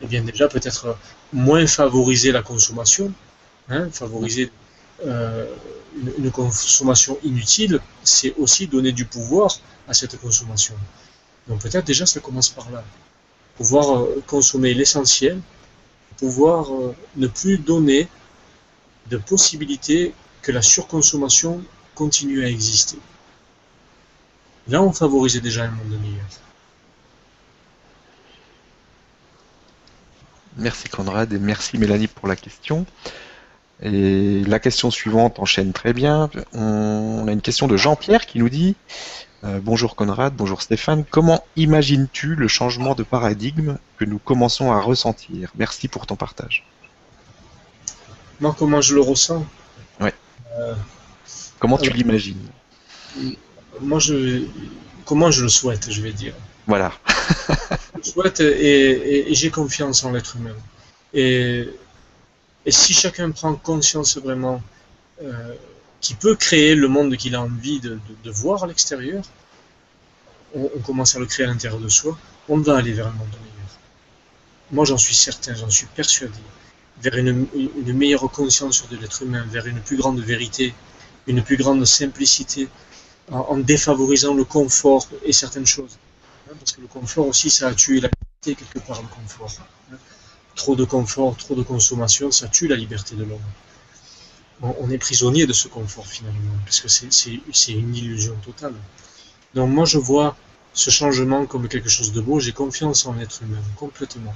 eh bien déjà peut-être moins favoriser la consommation, hein, favoriser euh, une, consommation inutile, c'est aussi donner du pouvoir à cette consommation. Donc peut-être déjà ça commence par là. Pouvoir euh, consommer l'essentiel, pouvoir euh, ne plus donner de possibilité que la surconsommation continue à exister. Là, on favorisait déjà un monde meilleur. Merci Conrad et merci Mélanie pour la question. Et la question suivante enchaîne très bien. On a une question de Jean-Pierre qui nous dit euh, Bonjour Conrad, bonjour Stéphane, comment imagines-tu le changement de paradigme que nous commençons à ressentir? Merci pour ton partage. Moi, comment je le ressens? Ouais. Euh, comment tu l'imagines? moi, je, comment je le souhaite, je vais dire. Voilà. je souhaite et, j'ai confiance en l'être humain. Et, et, si chacun prend conscience vraiment euh, qu'il peut créer le monde qu'il a envie de, voir à l'extérieur, on, commence à le créer à l'intérieur de soi, on va aller vers un monde meilleur. Moi, j'en suis certain, j'en suis persuadé. Vers une, meilleure conscience de l'être humain, vers une plus grande vérité, une plus grande simplicité, en, défavorisant le confort et certaines choses. Hein, parce que le confort aussi, ça a tué la liberté quelque part, le confort. Hein. Trop de confort, trop de consommation, ça tue la liberté de l'homme. On, est prisonnier de ce confort finalement, parce que c'est une illusion totale. Donc moi je vois ce changement comme quelque chose de beau, j'ai confiance en l'être humain, complètement.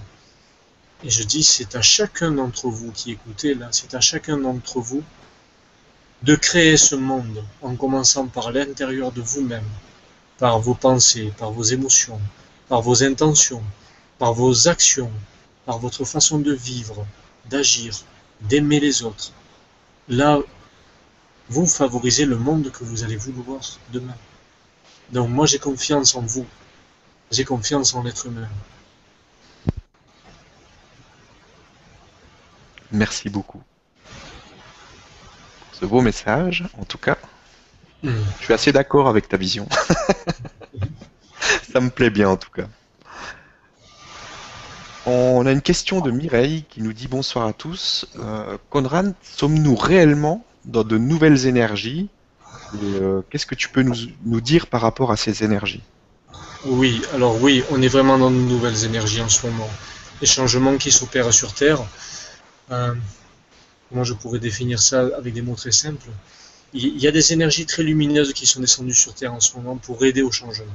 Et je dis, c'est à chacun d'entre vous qui écoutez là, c'est à chacun d'entre vous de créer ce monde en commençant par l'intérieur de vous-même, par vos pensées, par vos émotions, par vos intentions, par vos actions, par votre façon de vivre, d'agir, d'aimer les autres. Là, vous favorisez le monde que vous allez vouloir demain. Donc moi j'ai confiance en vous, j'ai confiance en l'être humain. Merci beaucoup ce beau message, en tout cas. Hmm. Je suis assez d'accord avec ta vision. Ça me plaît bien, en tout cas. On a une question de Mireille qui nous dit bonsoir à tous. Euh, Conrad, sommes-nous réellement dans de nouvelles énergies? Euh, Qu'est-ce que tu peux nous, dire par rapport à ces énergies? Oui, alors oui, on est vraiment dans de nouvelles énergies en ce moment. Les changements qui s'opèrent sur Terre, euh, Comment je pourrais définir ça avec des mots très simples? Il y a des énergies très lumineuses qui sont descendues sur Terre en ce moment pour aider au changement.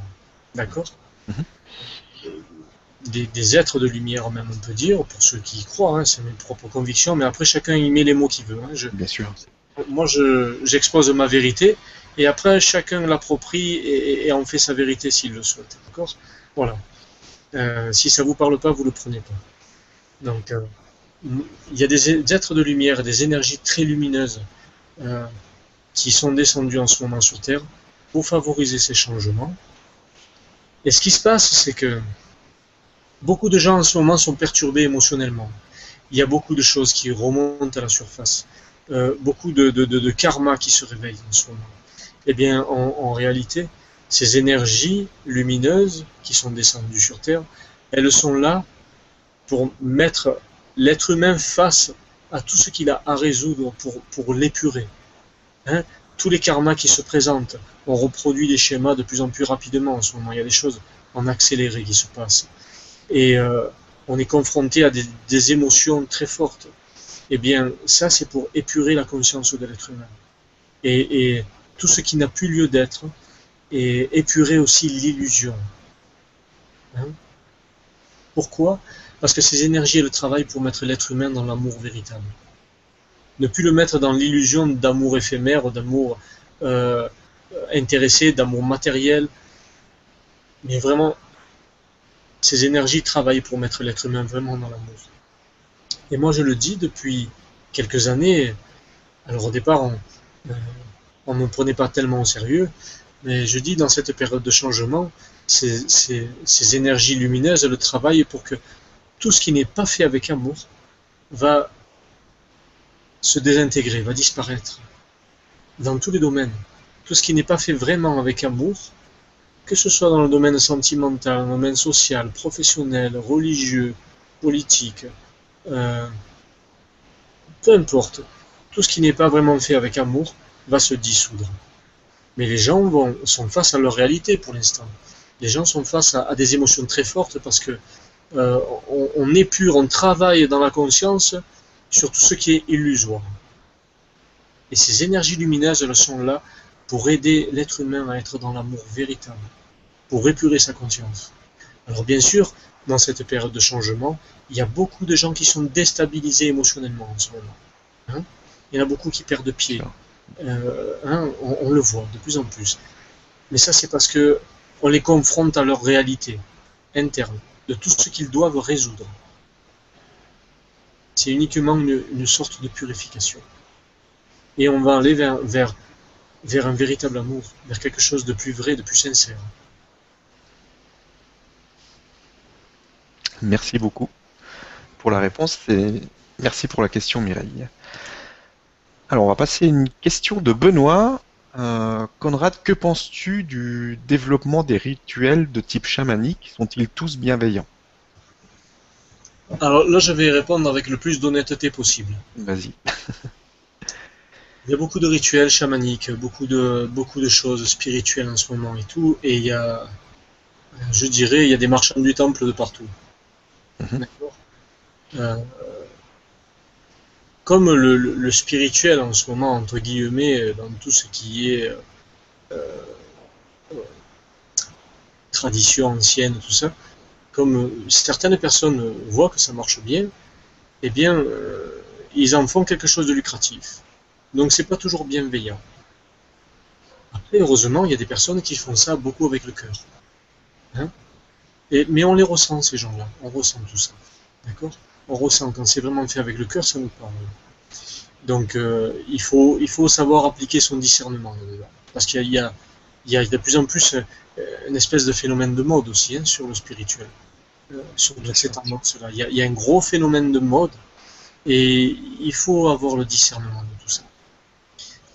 D'accord? Mhm. Des, êtres de lumière, même, on peut dire, pour ceux qui y croient, hein, c'est mes propres convictions, mais après, chacun y met les mots qu'il veut. Hein. Bien sûr. Moi, j'expose ma vérité, et après, chacun l'approprie et, en fait sa vérité s'il le souhaite. D'accord? Voilà. Euh, si ça vous parle pas, vous le prenez pas. Donc, euh, il y a des êtres de lumière, des énergies très lumineuses euh, qui sont descendues en ce moment sur Terre pour favoriser ces changements. Et ce qui se passe, c'est que beaucoup de gens en ce moment sont perturbés émotionnellement. Il y a beaucoup de choses qui remontent à la surface, euh, beaucoup de, karma qui se réveillent en ce moment. Eh bien, en, réalité, ces énergies lumineuses qui sont descendues sur Terre, elles sont là pour mettre l'être humain face à tout ce qu'il a à résoudre pour, pour l'épurer. Hein? Tous les karmas qui se présentent, on reproduit des schémas de plus en plus rapidement en ce moment. Il y a des choses en accéléré qui se passent. Et euh, on est confronté à des, émotions très fortes. Eh bien, ça, c'est pour épurer la conscience de l'être humain. Et, et, tout ce qui n'a plus lieu d'être, et épurer aussi l'illusion. Hein? Pourquoi? Parce que ces énergies, elles travaillent pour mettre l'être humain dans l'amour véritable. Ne plus le mettre dans l'illusion d'amour éphémère, d'amour euh, intéressé, d'amour matériel, mais vraiment, ces énergies travaillent pour mettre l'être humain vraiment dans l'amour. Et moi, je le dis depuis quelques années. Alors au départ, on euh, ne me prenait pas tellement au sérieux, mais je dis dans cette période de changement, ces, énergies lumineuses, elles travaillent pour que tout ce qui n'est pas fait avec amour va se désintégrer, va disparaître dans tous les domaines. Tout ce qui n'est pas fait vraiment avec amour, que ce soit dans le domaine sentimental, dans le domaine social, professionnel, religieux, politique, euh, peu importe, tout ce qui n'est pas vraiment fait avec amour va se dissoudre. Mais les gens sont face à leur réalité pour l'instant. Les gens sont face à, des émotions très fortes parce que euh, on épure, on travaille dans la conscience sur tout ce qui est illusoire. Et ces énergies lumineuses, elles sont là pour aider l'être humain à être dans l'amour véritable, pour épurer sa conscience. Alors bien sûr, dans cette période de changement, il y a beaucoup de gens qui sont déstabilisés émotionnellement en ce moment. Hein il y en a beaucoup qui perdent pied. Euh, hein, on, on, le voit de plus en plus. Mais ça, c'est parce que on les confronte à leur réalité interne, de tout ce qu'ils doivent résoudre. C'est uniquement une, une, sorte de purification. Et on va aller vers, vers, vers un véritable amour, vers quelque chose de plus vrai, de plus sincère. Merci beaucoup pour la réponse et merci pour la question Mireille. Alors on va passer à une question de Benoît. Euh, Conrad, que penses-tu du développement des rituels de type chamanique? Sont-ils tous bienveillants? Alors là je vais répondre avec le plus d'honnêteté possible. Vas-y. il y a beaucoup de rituels chamaniques, beaucoup de, beaucoup de choses spirituelles en ce moment et tout, et il y a, je dirais, il y a des marchands du temple de partout. D'accord euh, comme le, le, le, spirituel en ce moment, entre guillemets, dans tout ce qui est euh, euh, tradition ancienne, tout ça, comme certaines personnes voient que ça marche bien, eh bien, euh, ils en font quelque chose de lucratif. Donc, c'est pas toujours bienveillant. Après, heureusement, il y a des personnes qui font ça beaucoup avec le cœur. Hein? Et, mais on les ressent, ces gens-là. On ressent tout ça. D'accord? On ressent. Quand c'est vraiment fait avec le cœur, ça nous parle. Donc euh, il, faut, il faut savoir appliquer son discernement Parce qu'il y, a, de plus en plus euh, une espèce de phénomène de mode aussi hein, sur le spirituel. Euh, sur cette tendance là. Il y, a, il y a un gros phénomène de mode et il faut avoir le discernement de tout ça.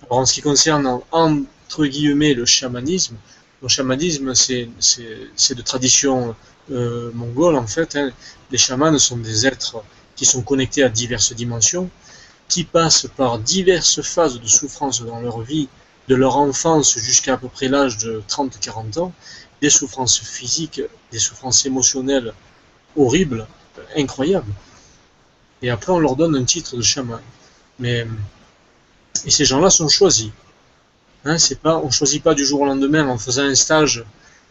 Alors en ce qui concerne le chamanisme, le chamanisme c'est de tradition euh, mongole en fait. Hein. Les chamans sont des êtres qui sont connectés à diverses dimensions, qui passent par diverses phases de souffrance dans leur vie, de leur enfance jusqu'à à peu près l'âge de 30-40 ans, des souffrances physiques, des souffrances émotionnelles horribles, incroyables. Et après, on leur donne un titre de chaman. Mais et ces gens-là sont choisis. Hein, c'est pas, on choisit pas du jour au lendemain en faisant un stage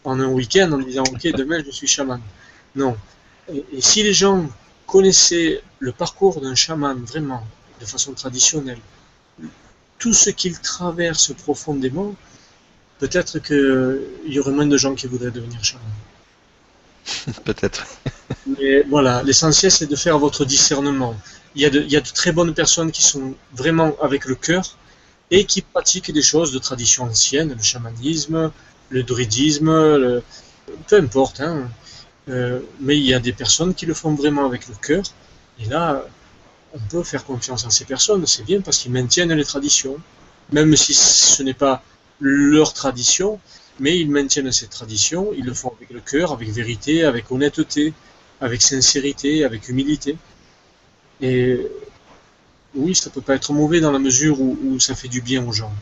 en un week-end en disant ok demain je suis chaman. Non. Et, et, si les gens connaissaient le parcours d'un chaman vraiment de façon traditionnelle, tout ce qu'il traverse profondément, peut-être qu'il y aurait moins de gens qui voudraient devenir chaman. peut-être. Mais voilà, l'essentiel c'est de faire votre discernement. Il y, a de, très bonnes personnes qui sont vraiment avec le cœur et qui pratiquent des choses de tradition ancienne, le chamanisme, le druidisme, peu importe. Hein. Euh, mais il y a des personnes qui le font vraiment avec le cœur. Et là, on peut faire confiance en ces personnes. C'est bien parce qu'ils maintiennent les traditions. Même si ce n'est pas leur tradition, mais ils maintiennent ces traditions. Ils le font avec le cœur, avec vérité, avec honnêteté, avec sincérité, avec humilité. Et oui, ça peut pas être mauvais dans la mesure où, ça fait du bien aux gens.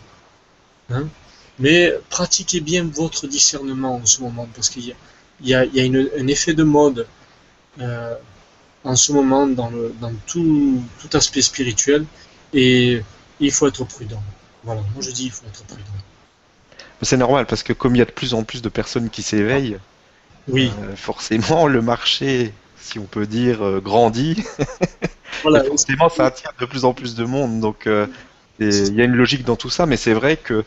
Hein Mais pratiquez bien votre discernement en ce moment, parce qu'il y a, il y a, il y a une, un effet de mode euh, en ce moment dans, le, dans tout, tout aspect spirituel, et il faut être prudent. Voilà, moi je dis il faut être prudent. C'est normal, parce que comme il y a de plus en plus de personnes qui s'éveillent, oui. Euh, forcément le marché, si on peut dire, euh, grandit. Voilà. forcément, ça attire de plus en plus de monde. Donc, euh, il y a une logique dans tout ça, mais c'est vrai que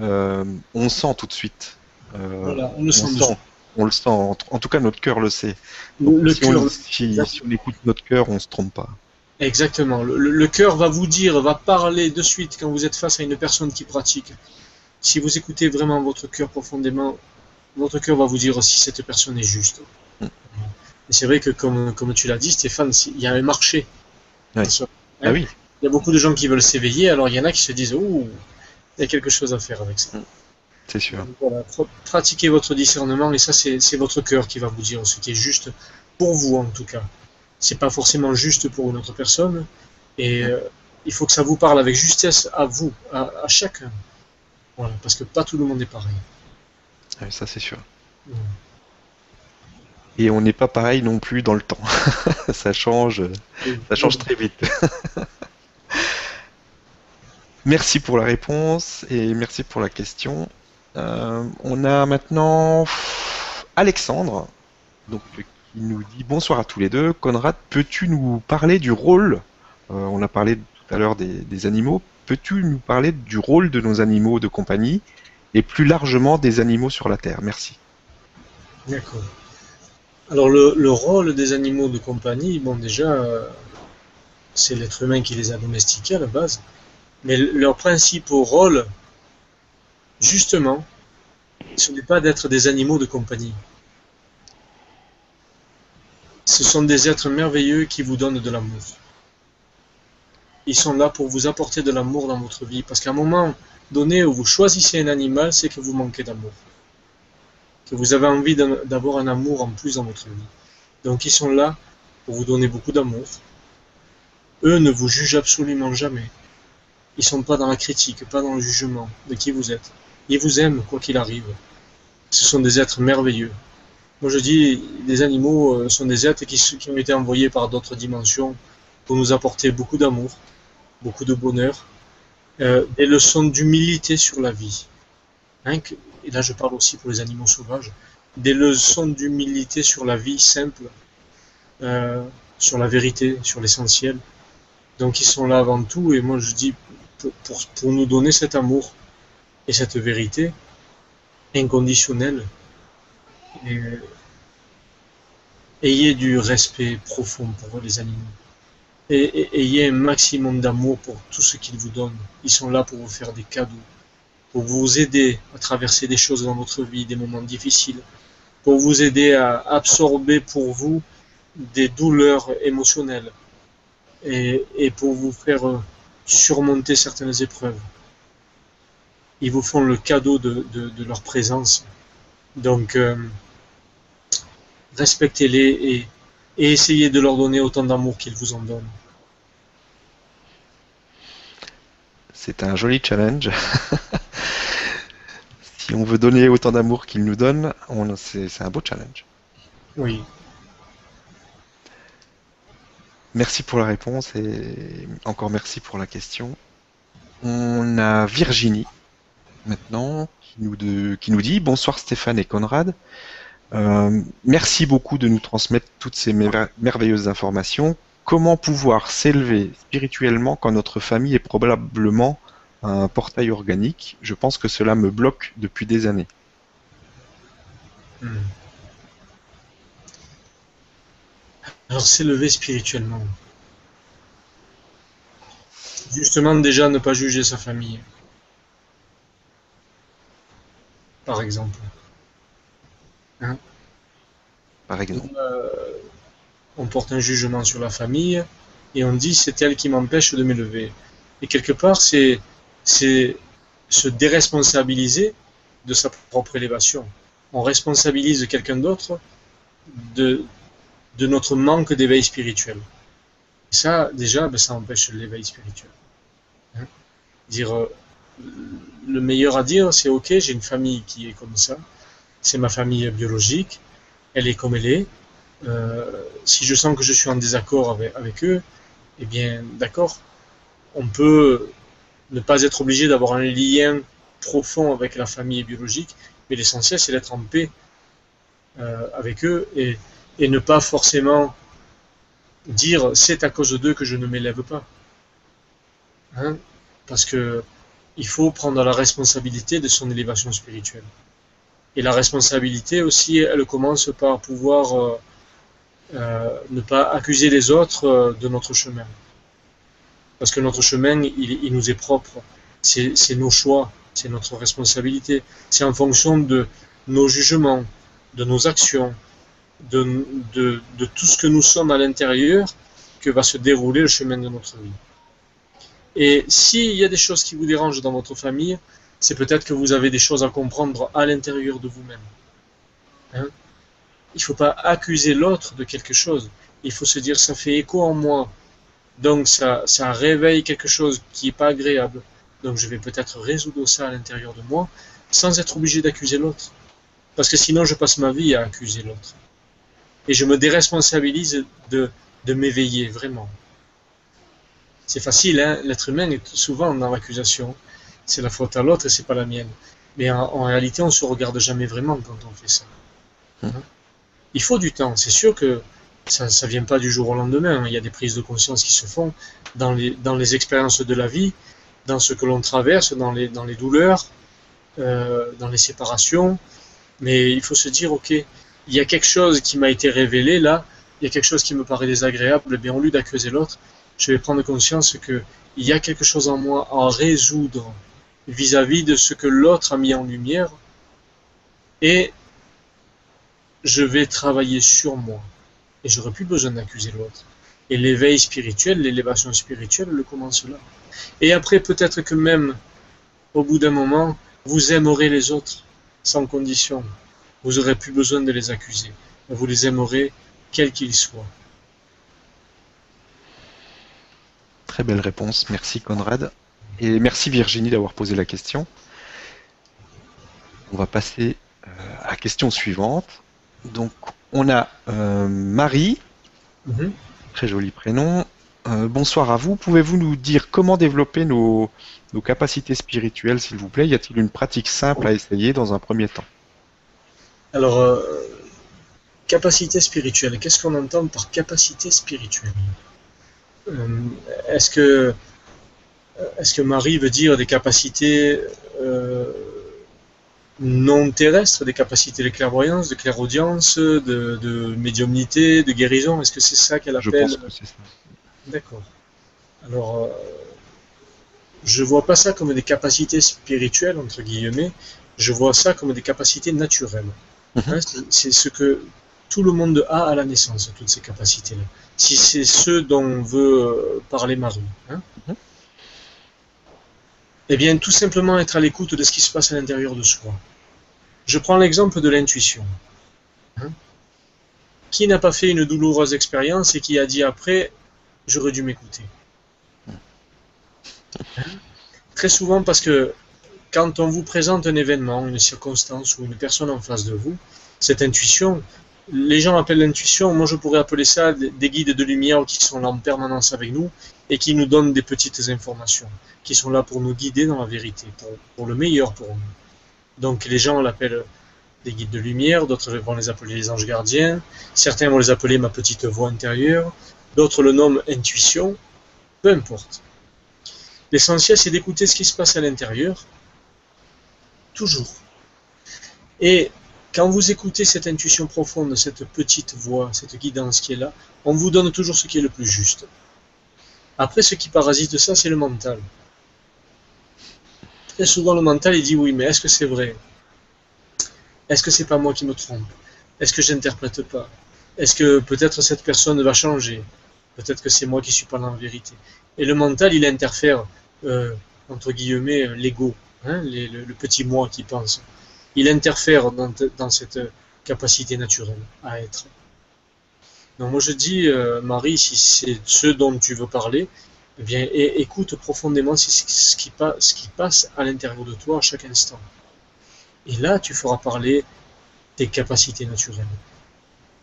euh, on sent tout de suite. Euh, voilà, on le sent. On le sent. En, tout cas, notre cœur le sait. le si, on, si, on, écoute notre cœur, on se trompe pas. Exactement. Le, le, cœur va vous dire, va parler de suite quand vous êtes face à une personne qui pratique. Si vous écoutez vraiment votre cœur profondément, votre cœur va vous dire si cette personne est juste. Mm. C'est vrai que, comme, comme tu l'as dit, Stéphane, il y a un marché ah oui. Il y a beaucoup de gens qui veulent s'éveiller, alors il y en a qui se disent Oh, il y a quelque chose à faire avec ça. C'est sûr. voilà, pratiquez votre discernement et ça, c'est votre cœur qui va vous dire ce qui est juste pour vous en tout cas. C'est pas forcément juste pour une autre personne et euh, il faut que ça vous parle avec justesse à vous, à, chacun. Voilà, parce que pas tout le monde est pareil. Ah ça, c'est sûr. Et on n'est pas pareil non plus dans le temps. ça change, ça change très vite. merci pour la réponse et merci pour la question. Euh, on a maintenant Alexandre, donc, qui nous dit bonsoir à tous les deux. Conrad, peux-tu nous parler du rôle euh, On a parlé tout à l'heure des, des animaux. Peux-tu nous parler du rôle de nos animaux de compagnie et plus largement des animaux sur la Terre? Merci. D'accord. Alors le, rôle des animaux de compagnie, bon déjà, euh, c'est l'être humain qui les a domestiqués à la base, mais leur principal rôle, justement, ce n'est pas d'être des animaux de compagnie. Ce sont des êtres merveilleux qui vous donnent de l'amour. Ils sont là pour vous apporter de l'amour dans votre vie, parce qu'à un moment donné où vous choisissez un animal, c'est que vous manquez d'amour que vous avez envie d'avoir un amour en plus dans votre vie. Donc ils sont là pour vous donner beaucoup d'amour. Eux ne vous jugent absolument jamais. Ils sont pas dans la critique, pas dans le jugement de qui vous êtes. Ils vous aiment quoi qu'il arrive. Ce sont des êtres merveilleux. Moi je dis, les animaux euh, sont des êtres qui, ont été envoyés par d'autres dimensions pour nous apporter beaucoup d'amour, beaucoup de bonheur, euh, des leçons d'humilité sur la vie. Et là je parle aussi pour les animaux sauvages, des leçons d'humilité sur la vie simple, euh, sur la vérité, sur l'essentiel. Donc ils sont là avant tout, et moi je dis, pour, nous donner cet amour et cette vérité inconditionnelle, ayez du respect profond pour les animaux. Et, ayez un maximum d'amour pour tout ce qu'ils vous donnent. Ils sont là pour vous faire des cadeaux pour vous aider à traverser des choses dans votre vie, des moments difficiles, pour vous aider à absorber pour vous des douleurs émotionnelles et, pour vous faire surmonter certaines épreuves. Ils vous font le cadeau de, leur présence. Donc, euh, respectez-les et essayez de leur donner autant d'amour qu'ils vous en donnent. C'est un joli challenge. si on veut donner autant d'amour qu'il nous donne, c'est un beau challenge. Oui. Merci pour la réponse et encore merci pour la question. On a Virginie maintenant qui nous, qui nous dit bonsoir Stéphane et Conrad. Euh, merci beaucoup de nous transmettre toutes ces merveilleuses informations comment pouvoir s'élever spirituellement quand notre famille est probablement un portail organique Je pense que cela me bloque depuis des années. Hmm. Alors s'élever spirituellement. Justement déjà ne pas juger sa famille. Par exemple. Hein? Par exemple. Euh, on porte un jugement sur la famille et on dit c'est elle qui m'empêche de m'élever. Et quelque part, c'est c'est se déresponsabiliser de sa propre élévation. On responsabilise quelqu'un d'autre de, de notre manque d'éveil spirituel. Et ça, déjà, ben, ça empêche l'éveil spirituel. Hein dire, euh, le meilleur à dire, c'est ok, j'ai une famille qui est comme ça, c'est ma famille biologique, elle est comme elle est. Euh, si je sens que je suis en désaccord avec, avec eux, eh bien, d'accord, on peut ne pas être obligé d'avoir un lien profond avec la famille biologique, mais l'essentiel, c'est d'être en paix euh, avec eux et, ne pas forcément dire c'est à cause d'eux que je ne m'élève pas. Hein? Parce que il faut prendre la responsabilité de son élévation spirituelle. Et la responsabilité aussi, elle commence par pouvoir euh, euh, ne pas accuser les autres de notre chemin. Parce que notre chemin, il, nous est propre. C'est nos choix, c'est notre responsabilité. C'est en fonction de nos jugements, de nos actions, de tout ce que nous sommes à l'intérieur que va se dérouler le chemin de notre vie. Et s'il y a des choses qui vous dérangent dans votre famille, c'est peut-être que vous avez des choses à comprendre à l'intérieur de vous-même. Hein? Il ne faut pas accuser l'autre de quelque chose. Il faut se dire ça fait écho en moi. Donc ça, ça réveille quelque chose qui n'est pas agréable. Donc je vais peut-être résoudre ça à l'intérieur de moi sans être obligé d'accuser l'autre. Parce que sinon je passe ma vie à accuser l'autre. Et je me déresponsabilise de, de m'éveiller vraiment. C'est facile, hein l'être humain est souvent dans l'accusation. C'est la faute à l'autre et c'est pas la mienne. Mais en, en, réalité, on se regarde jamais vraiment quand on fait ça. Hein il faut du temps. C'est sûr que ça ne vient pas du jour au lendemain. Il y a des prises de conscience qui se font dans les, dans les expériences de la vie, dans ce que l'on traverse, dans les, dans les douleurs, euh, dans les séparations. Mais il faut se dire, ok, il y a quelque chose qui m'a été révélé là, il y a quelque chose qui me paraît désagréable, et bien au lieu d'accuser l'autre, je vais prendre conscience qu'il y a quelque chose en moi à résoudre vis-à-vis -vis de ce que l'autre a mis en lumière. Et je vais travailler sur moi. Et j'aurai plus besoin d'accuser l'autre. Et l'éveil spirituel, l'élévation spirituelle, le commence là. Et après, peut-être que même, au bout d'un moment, vous aimerez les autres sans condition. Vous n'aurez plus besoin de les accuser. Vous les aimerez quels qu'ils soient. Très belle réponse. Merci Conrad. Et merci Virginie d'avoir posé la question. On va passer euh, à la question suivante. Donc, on a euh, Marie, Mhm. très joli prénom. Euh, bonsoir à vous. Pouvez-vous nous dire comment développer nos, nos capacités spirituelles, s'il vous plaît? Y a-t-il une pratique simple à essayer dans un premier temps? Alors, euh, capacité spirituelle, qu'est-ce qu'on entend par capacité spirituelle? Euh, Est-ce que, est que Marie veut dire des capacités euh, non terrestres, des capacités de clairvoyance, de clairaudience, de, de médiumnité, de guérison Est-ce que c'est ça qu'elle Je appelle pense que c'est ça. D'accord. Alors, euh, je vois pas ça comme des capacités spirituelles, entre guillemets, je vois ça comme des capacités naturelles. Mhm. Hein, c'est- c'est ce que tout le monde a à la naissance, toutes ces capacités-là. Si c'est ce dont veut euh, parler Marie. Hein. Mhm. Eh bien, tout simplement être à l'écoute de ce qui se passe à l'intérieur de soi. Je prends l'exemple de l'intuition. Hein. Qui n'a pas fait une douloureuse expérience et qui a dit après, j'aurais dû m'écouter Hein. Très souvent parce que quand on vous présente un événement, une circonstance ou une personne en face de vous, cette intuition, les gens appellent l'intuition, moi je pourrais appeler ça des des guides de lumière qui sont là en permanence avec nous et qui nous donnent des petites informations, qui sont là pour nous guider dans la vérité, pour le meilleur pour nous. Donc les gens l'appellent des guides de lumière, d'autres vont les appeler les anges gardiens, certains vont les appeler ma petite voix intérieure, d'autres le nomment intuition, peu importe. L'essentiel c'est d'écouter ce qui se passe à l'intérieur, toujours. Et quand vous écoutez cette intuition profonde, cette petite voix, cette guidance qui est là, on vous donne toujours ce qui est le plus juste. Après, ce qui parasite ça, c'est le mental. Très souvent, le mental, il dit oui, mais est-ce que c'est vrai? Est-ce que c'est pas moi qui me trompe? Est-ce que j'interprète pas? Est-ce que peut-être cette personne va changer? Peut-être que c'est moi qui suis pas la vérité. Et le mental, il interfère, euh, entre guillemets, l'ego, hein, le, petit moi qui pense. Il interfère dans, cette capacité naturelle à être. Donc moi je dis, euh, Marie, si c'est ce dont tu veux parler, eh bien écoute profondément ce qui, ce qui passe à l'intérieur de toi à chaque instant. Et là, tu feras parler tes capacités naturelles.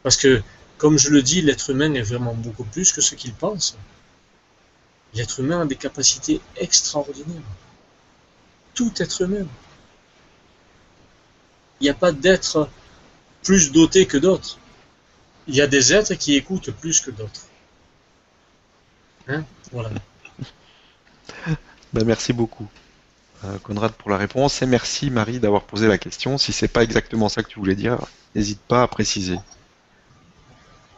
Parce que comme je le dis, l'être humain est vraiment beaucoup plus que ce qu'il pense. L'être humain a des capacités extraordinaires. Tout être humain. Il n'y a pas d'être plus doté que d'autres. Il y a des êtres qui écoutent plus que d'autres. Hein? Voilà. Ben, merci beaucoup, euh, Conrad, pour la réponse. Et merci, Marie, d'avoir posé la question. Si c'est pas exactement ça que tu voulais dire, n'hésite pas à préciser.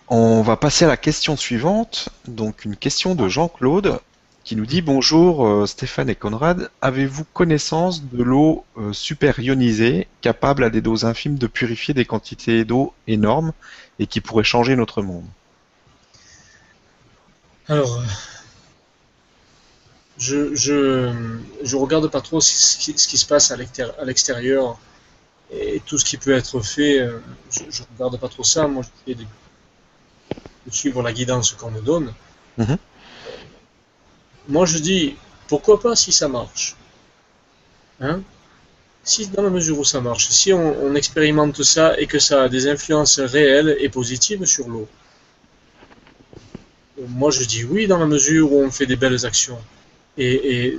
On va passer à la question suivante. Donc une question de Jean-Claude qui nous dit bonjour euh, Stéphane et Conrad, avez-vous connaissance de l'eau euh, super ionisée capable à des doses infimes de purifier des quantités d'eau énormes et qui pourrait changer notre monde? Alors, je, je, je regarde pas trop ce qui, ce qui se passe à l'extérieur et tout ce qui peut être fait. Euh, je, je regarde pas trop ça. Moi, je de suivre la guidance qu'on me donne. Mhm. Moi, je dis, pourquoi pas si ça marche hein? Si, dans la mesure où ça marche, si on, expérimente ça et que ça a des influences réelles et positives sur l'eau, moi je dis oui dans la mesure où on fait des belles actions et,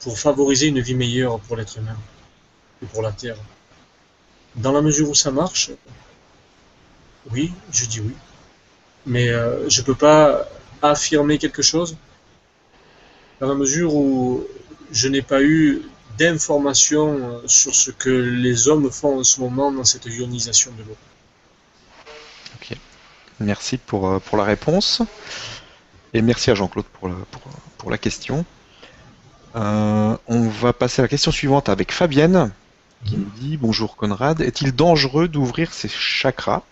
pour favoriser une vie meilleure pour l'être humain et pour la Terre. Dans la mesure où ça marche, oui, je dis oui mais euh, je ne peux pas affirmer quelque chose dans la mesure où je n'ai pas eu d'informations euh, sur ce que les hommes font en ce moment dans cette ionisation de l'eau. Ok. Merci pour, euh, pour la réponse. Et merci à Jean-Claude pour, pour, pour, la question. on va passer à la question suivante avec Fabienne qui nous dit Bonjour Conrad, est-il dangereux d'ouvrir ses chakras?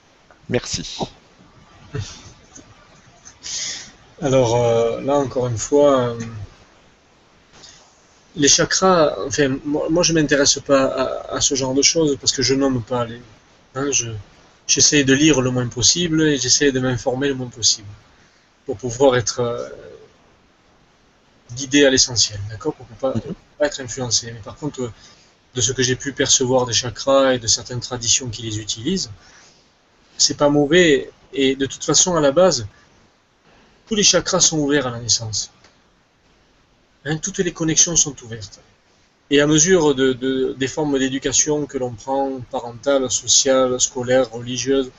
Merci. Alors euh, là, encore une fois, euh, les chakras, enfin, moi, je ne m'intéresse pas à, ce genre de choses parce que je nomme pas les. Hein, j'essaie de lire le moins possible et j'essaie de m'informer le moins possible pour pouvoir être euh, guidé à l'essentiel, d'accord? Pour ne pas, mhm. pas, être influencé. Mais par contre, de ce que j'ai pu percevoir des chakras et de certaines traditions qui les utilisent, c'est pas mauvais. Et de toute façon, à la base, tous les chakras sont ouverts à la naissance. Hein, toutes les connexions sont ouvertes. Et à mesure de, des formes d'éducation que l'on prend, parentale, sociale, scolaire, religieuse,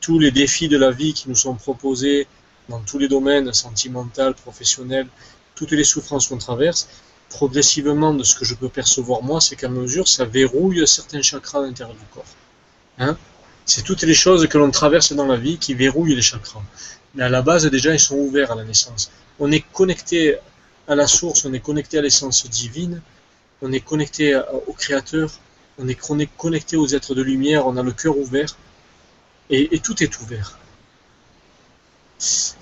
tous les défis de la vie qui nous sont proposés dans tous les domaines, sentimental, professionnel, toutes les souffrances qu'on traverse, progressivement, de ce que je peux percevoir moi, c'est qu'à mesure, ça verrouille certains chakras à l'intérieur du corps. Hein c'est toutes les choses que l'on traverse dans la vie qui verrouillent les chakras. Mais à la base, déjà, ils sont ouverts à la naissance. On est connecté à la source, on est connecté à l'essence divine, on est connecté au Créateur, on est connecté aux êtres de lumière, on a le cœur ouvert, et, tout est ouvert.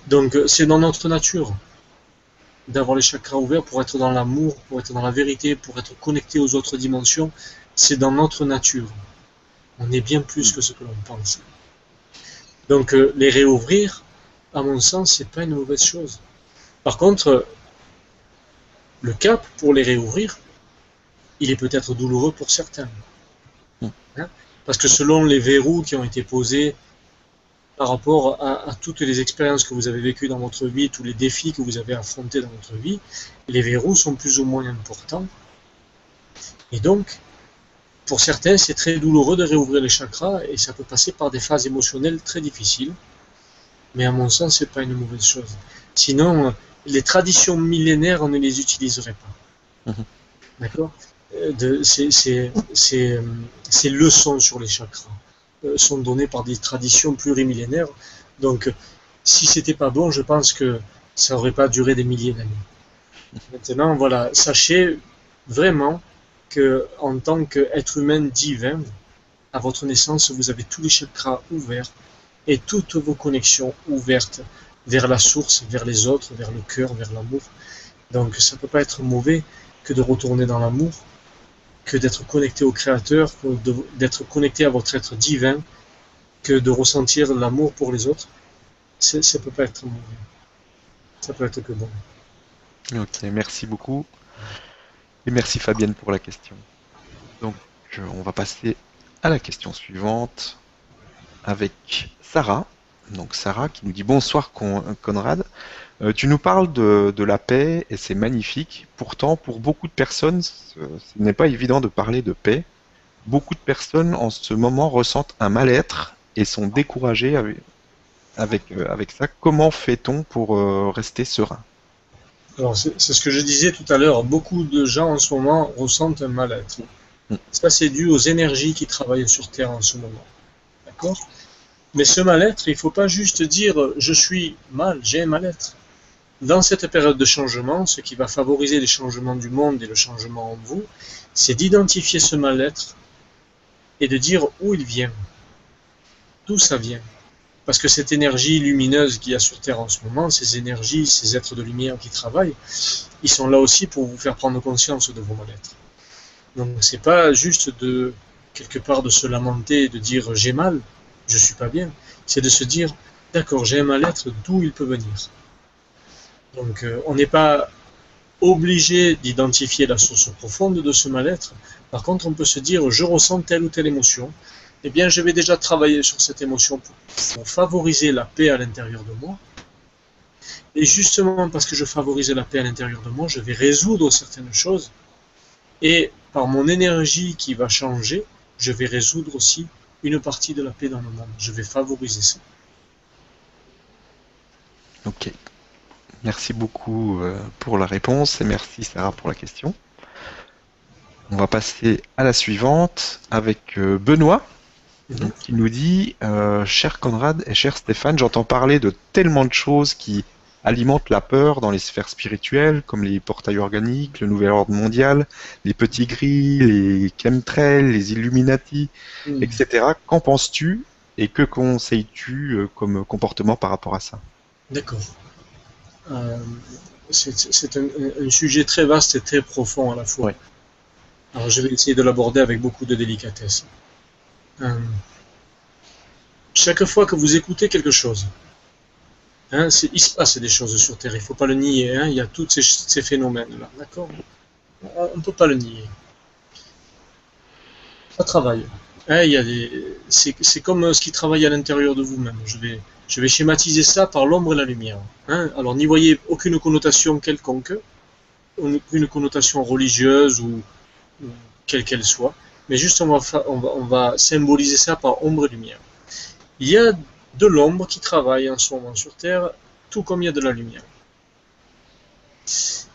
Donc c'est dans notre nature d'avoir les chakras ouverts pour être dans l'amour, pour être dans la vérité, pour être connecté aux autres dimensions. C'est dans notre nature. On est bien plus que ce que l'on pense. Donc euh, les réouvrir, à mon sens, c'est pas une mauvaise chose. Par contre, le cap pour les réouvrir, il est peut-être douloureux pour certains. Hmm. Hein? Parce que selon les verrous qui ont été posés par rapport à, toutes les expériences que vous avez vécues dans votre vie, tous les défis que vous avez affrontés dans votre vie, les verrous sont plus ou moins importants. Et donc, pour certains, c'est très douloureux de réouvrir les chakras et ça peut passer par des phases émotionnelles très difficiles mais à mon sens, c'est pas une mauvaise chose. Sinon, les traditions millénaires, on ne les utiliserait pas. Mhm. D'accord? Euh, ces, ces, leçons sur les chakras euh, sont données par des traditions plurimillénaires. Donc, si c'était pas bon, je pense que ça aurait pas duré des milliers d'années. Maintenant, voilà, sachez vraiment que en tant qu'être humain divin, à votre naissance, vous avez tous les chakras ouverts et toutes vos connexions ouvertes vers la source, vers les autres, vers le cœur, vers l'amour. Donc ça ne peut pas être mauvais que de retourner dans l'amour, que d'être connecté au Créateur, d'être connecté à votre être divin, que de ressentir l'amour pour les autres. Ça ne peut pas être mauvais. Ça peut être que bon. Ok, merci beaucoup. Et merci Fabienne pour la question. Donc on va passer à la question suivante avec Sarah. Donc Sarah qui nous dit bonsoir Conrad. Euh, tu nous parles de, la paix et c'est magnifique. Pourtant, pour beaucoup de personnes, ce, n'est pas évident de parler de paix. Beaucoup de personnes en ce moment ressentent un mal-être et sont découragées avec, euh, avec, ça. Comment fait-on pour euh, rester serein? Alors, c'est ce que je disais tout à l'heure. Beaucoup de gens en ce moment ressentent un mal-être. Mm. Ça, c'est dû aux énergies qui travaillent sur Terre en ce moment. D'accord? Mais ce mal-être, il ne faut pas juste dire je suis mal, j'ai un mal-être. Dans cette période de changement, ce qui va favoriser les changements du monde et le changement en vous, c'est d'identifier ce mal-être et de dire où il vient, d'où ça vient. Parce que cette énergie lumineuse qu'il y a sur Terre en ce moment, ces énergies, ces êtres de lumière qui travaillent, ils sont là aussi pour vous faire prendre conscience de vos mal-être. Donc c'est pas juste de quelque part de se lamenter et de dire j'ai mal, je suis pas bien. C'est de se dire d'accord, j'ai un mal-être, d'où il peut venir. Donc euh, on n'est pas obligé d'identifier la source profonde de ce mal-être. Par contre, on peut se dire je ressens telle ou telle émotion. Eh bien, je vais déjà travailler sur cette émotion pour, favoriser la paix à l'intérieur de moi. Et justement, parce que je favorise la paix à l'intérieur de moi, je vais résoudre certaines choses. Et par mon énergie qui va changer, je vais résoudre aussi une partie de la paix dans le monde. Je vais favoriser ça. Ok. Merci beaucoup euh, pour la réponse et merci Sarah pour la question. On va passer à la suivante avec euh, Benoît mhm. qui nous dit euh, Cher Conrad et cher Stéphane, j'entends parler de tellement de choses qui alimentent la peur dans les sphères spirituelles, comme les portails organiques, le nouvel ordre mondial, les petits gris, les chemtrails, les Illuminati, mhm. etc. Qu'en penses-tu et que conseilles-tu comme comportement par rapport à ça? D'accord. Euh, c'est un, sujet très vaste et très profond à la fois. Alors je vais essayer de l'aborder avec beaucoup de délicatesse. Euh, chaque fois que vous écoutez quelque chose, hein, il se passe des choses sur Terre, il ne faut pas le nier, hein, il y a tous ces, phénomènes-là, d'accord? On ne peut pas le nier. Ça travaille. Hein, c'est comme ce qui travaille à l'intérieur de vous-même. Je vais, je vais schématiser ça par l'ombre et la lumière. Hein. Alors n'y voyez aucune connotation quelconque, aucune connotation religieuse ou, quelle qu'elle soit, mais juste on va, symboliser ça par ombre et lumière. Il y a de l'ombre qui travaille en ce moment sur Terre, tout comme il y a de la lumière.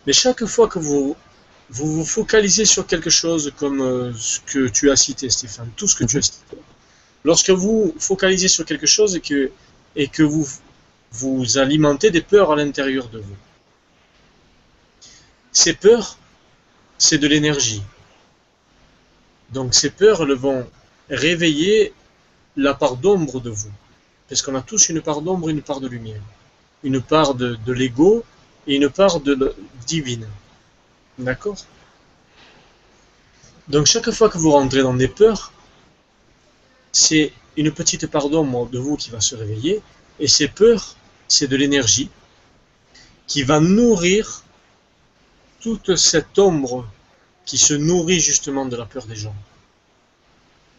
Mais chaque fois que vous vous, vous focalisez sur quelque chose comme euh, ce que tu as cité, Stéphane, tout ce que tu as cité, lorsque vous focalisez sur quelque chose et que et que vous, vous alimentez des peurs à l'intérieur de vous. Ces peurs, c'est de l'énergie. Donc ces peurs elles vont réveiller la part d'ombre de vous. Parce qu'on a tous une part d'ombre et une part de lumière. Une part de, l'ego et une part divine. D'accord? Donc chaque fois que vous rentrez dans des peurs, c'est une petite part d'ombre de vous qui va se réveiller, et ces peurs, c'est de l'énergie qui va nourrir toute cette ombre qui se nourrit justement de la peur des gens.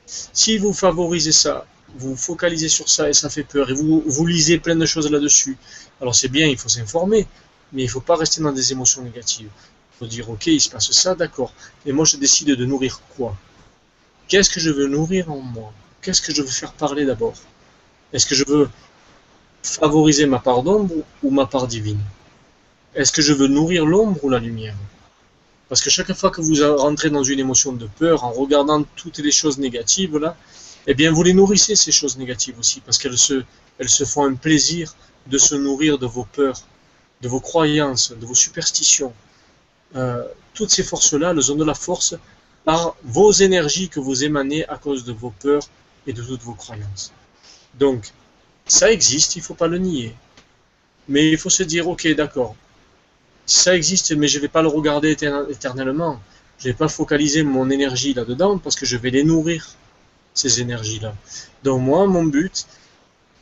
Si vous favorisez ça, vous focalisez sur ça et ça fait peur, et vous lisez plein de choses là-dessus, alors c'est bien, il faut s'informer, mais il ne faut pas rester dans des émotions négatives. Il faut dire, ok, il se passe ça, d'accord, et moi je décide de nourrir quoi? Qu'est-ce que je veux nourrir en moi? Qu'est-ce que je veux faire parler d'abord? Est-ce que je veux favoriser ma part d'ombre ou ma part divine? Est-ce que je veux nourrir l'ombre ou la lumière? Parce que chaque fois que vous rentrez dans une émotion de peur en regardant toutes les choses négatives là, eh bien vous les nourrissez ces choses négatives aussi parce qu'elles se, font un plaisir de se nourrir de vos peurs, de vos croyances, de vos superstitions. Euh, toutes ces forces-là, elles ont de la force par vos énergies que vous émanez à cause de vos peurs et de toutes vos croyances. Donc, ça existe, il ne faut pas le nier. Mais il faut se dire, ok, d'accord, ça existe, mais je ne vais pas le regarder éternellement. Je ne vais pas focaliser mon énergie là-dedans parce que je vais les nourrir, ces énergies-là. Donc moi, mon but,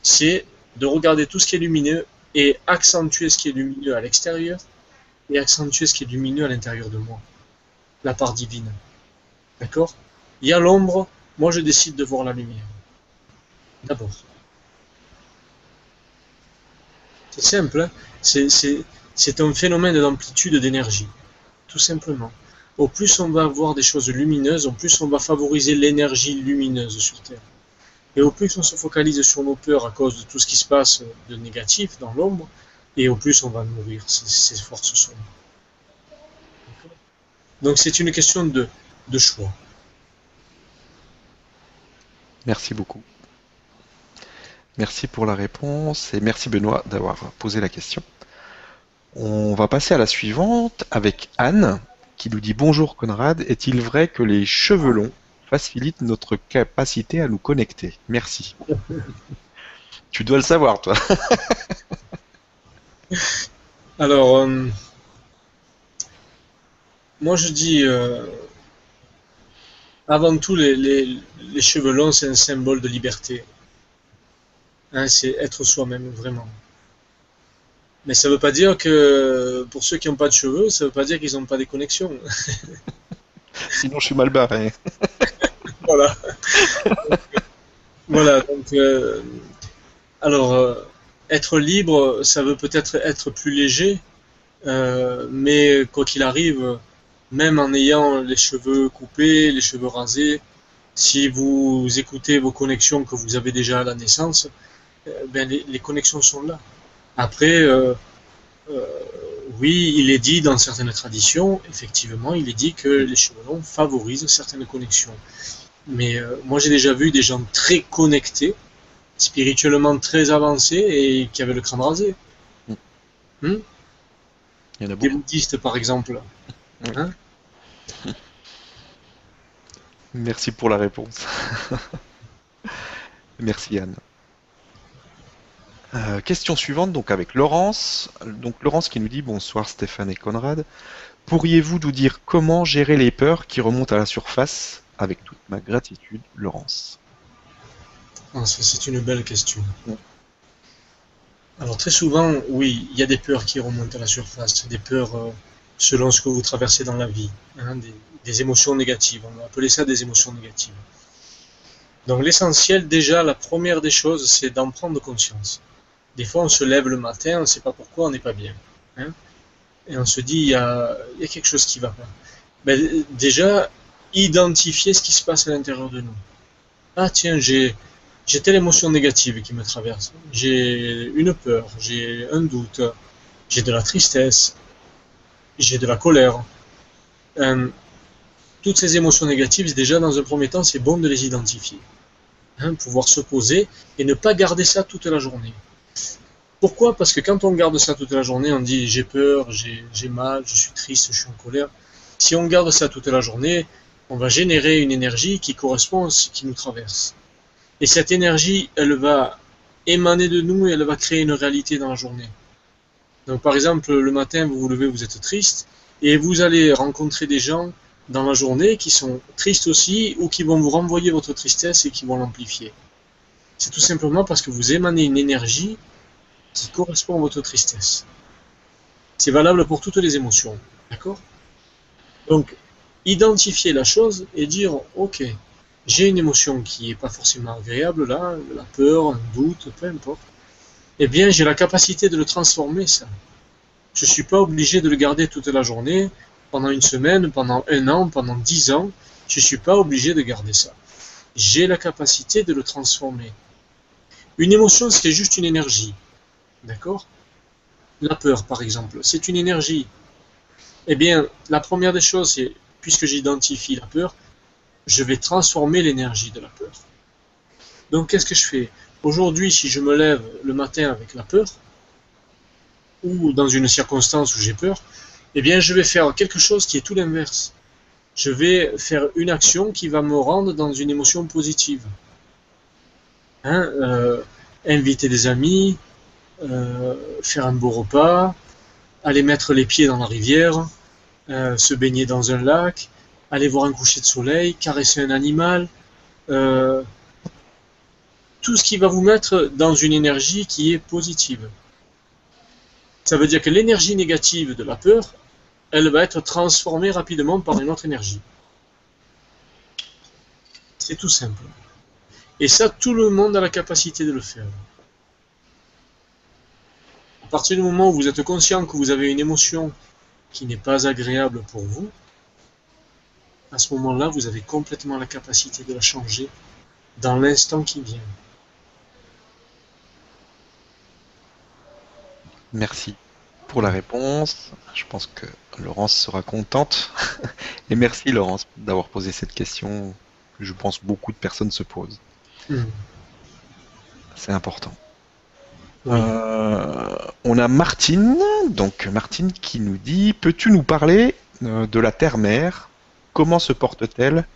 c'est de regarder tout ce qui est lumineux et accentuer ce qui est lumineux à l'extérieur et accentuer ce qui est lumineux à l'intérieur de moi. La part divine. D'accord? Il y a l'ombre, moi je décide de voir la lumière. D'abord. C'est simple, hein c'est un phénomène d'amplitude d'énergie, tout simplement. Au plus on va avoir des choses lumineuses, au plus on va favoriser l'énergie lumineuse sur Terre. Et au plus on se focalise sur nos peurs à cause de tout ce qui se passe de négatif dans l'ombre, et au plus on va nourrir ces, forces sombres. Donc c'est une question de, de choix. Merci beaucoup. Merci pour la réponse et merci Benoît d'avoir posé la question. On va passer à la suivante avec Anne qui nous dit Bonjour Conrad, est-il vrai que les cheveux longs facilitent notre capacité à nous connecter? Merci. tu dois le savoir toi. Alors, euh, moi je dis, euh, avant tout, les cheveux longs, c'est un symbole de liberté. Hein, c'est être soi-même, vraiment. Mais ça ne veut pas dire que pour ceux qui n'ont pas de cheveux, ça ne veut pas dire qu'ils n'ont pas des connexions. Sinon, je suis mal barré. voilà. voilà, donc. Euh, alors, euh, être libre, ça veut peut-être être plus léger, euh, mais quoi qu'il arrive, même en ayant les cheveux coupés, les cheveux rasés, si vous écoutez vos connexions que vous avez déjà à la naissance, euh, ben, les, connexions sont là. Après, euh, euh, oui, il est dit dans certaines traditions, effectivement, il est dit que les cheveux longs favorisent certaines connexions. Mais moi, j'ai déjà vu des gens très connectés, spirituellement très avancés et qui avaient le crâne rasé. Hmm? il y en a beaucoup. Des bouddhistes, par exemple. Hein Merci pour la réponse. Merci Anne. Euh, question suivante, donc avec Laurence. Donc Laurence qui nous dit bonsoir Stéphane et Conrad. Pourriez-vous nous dire comment gérer les peurs qui remontent à la surface Avec toute ma gratitude, Laurence? Ah, c'est une belle question. Alors très souvent, oui, il y a des peurs qui remontent à la surface, des peurs euh, selon ce que vous traversez dans la vie, hein, des, émotions négatives. On va appeler ça des émotions négatives. Donc l'essentiel, déjà, la première des choses, c'est d'en prendre conscience. Des fois, on se lève le matin, on ne sait pas pourquoi, on n'est pas bien. Hein. et on se dit, il y a, quelque chose qui va pas. Ben, déjà, identifier ce qui se passe à l'intérieur de nous. Ah tiens, j'ai, j'ai telle émotion négative qui me traverse. J'ai une peur, j'ai un doute, j'ai de la tristesse, j'ai de la colère. Euh, toutes ces émotions négatives, déjà dans un premier temps, c'est bon de les identifier. Hein, pouvoir se poser et ne pas garder ça toute la journée. Pourquoi? Parce que quand on garde ça toute la journée, on dit j'ai peur, j'ai mal, je suis triste, je suis en colère. Si on garde ça toute la journée, on va générer une énergie qui correspond à ce qui nous traverse. Et cette énergie, elle va émaner de nous et elle va créer une réalité dans la journée. Donc par exemple, le matin, vous vous levez, vous êtes triste, et vous allez rencontrer des gens dans la journée qui sont tristes aussi, ou qui vont vous renvoyer votre tristesse et qui vont l'amplifier. C'est tout simplement parce que vous émanez une énergie qui correspond à votre tristesse. C'est valable pour toutes les émotions. D'accord? Donc, identifier la chose et dire, ok, j'ai une émotion qui n'est pas forcément agréable là, la peur, un doute, peu importe. Eh bien, j'ai la capacité de le transformer, ça. Je ne suis pas obligé de le garder toute la journée, pendant une semaine, pendant un an, pendant dix ans. Je ne suis pas obligé de garder ça. J'ai la capacité de le transformer. Une émotion, c'est juste une énergie. D'accord? La peur, par exemple, c'est une énergie. Eh bien, la première des choses, c'est, puisque j'identifie la peur, je vais transformer l'énergie de la peur. Donc, qu'est-ce que je fais? Aujourd'hui, si je me lève le matin avec la peur, ou dans une circonstance où j'ai peur, eh bien, je vais faire quelque chose qui est tout l'inverse. je vais faire une action qui va me rendre dans une émotion positive. Hein, euh, inviter des amis, euh, faire un beau repas, aller mettre les pieds dans la rivière, euh, se baigner dans un lac, aller voir un coucher de soleil, caresser un animal, tout ce qui va vous mettre dans une énergie qui est positive. Ça veut dire que l'énergie négative de la peur, elle va être transformée rapidement par une autre énergie. C'est tout simple. Et ça, tout le monde a la capacité de le faire. À partir du moment où vous êtes conscient que vous avez une émotion qui n'est pas agréable pour vous, à ce moment-là, vous avez complètement la capacité de la changer dans l'instant qui vient. Merci pour la réponse. Je pense que Laurence sera contente. Et merci Laurence d'avoir posé cette question que je pense beaucoup de personnes se posent. Hmm. C'est important. Euh, on a Martine, donc Martine qui nous dit Peux-tu nous parler euh, de la terre-mère? Comment se porte-t-elle?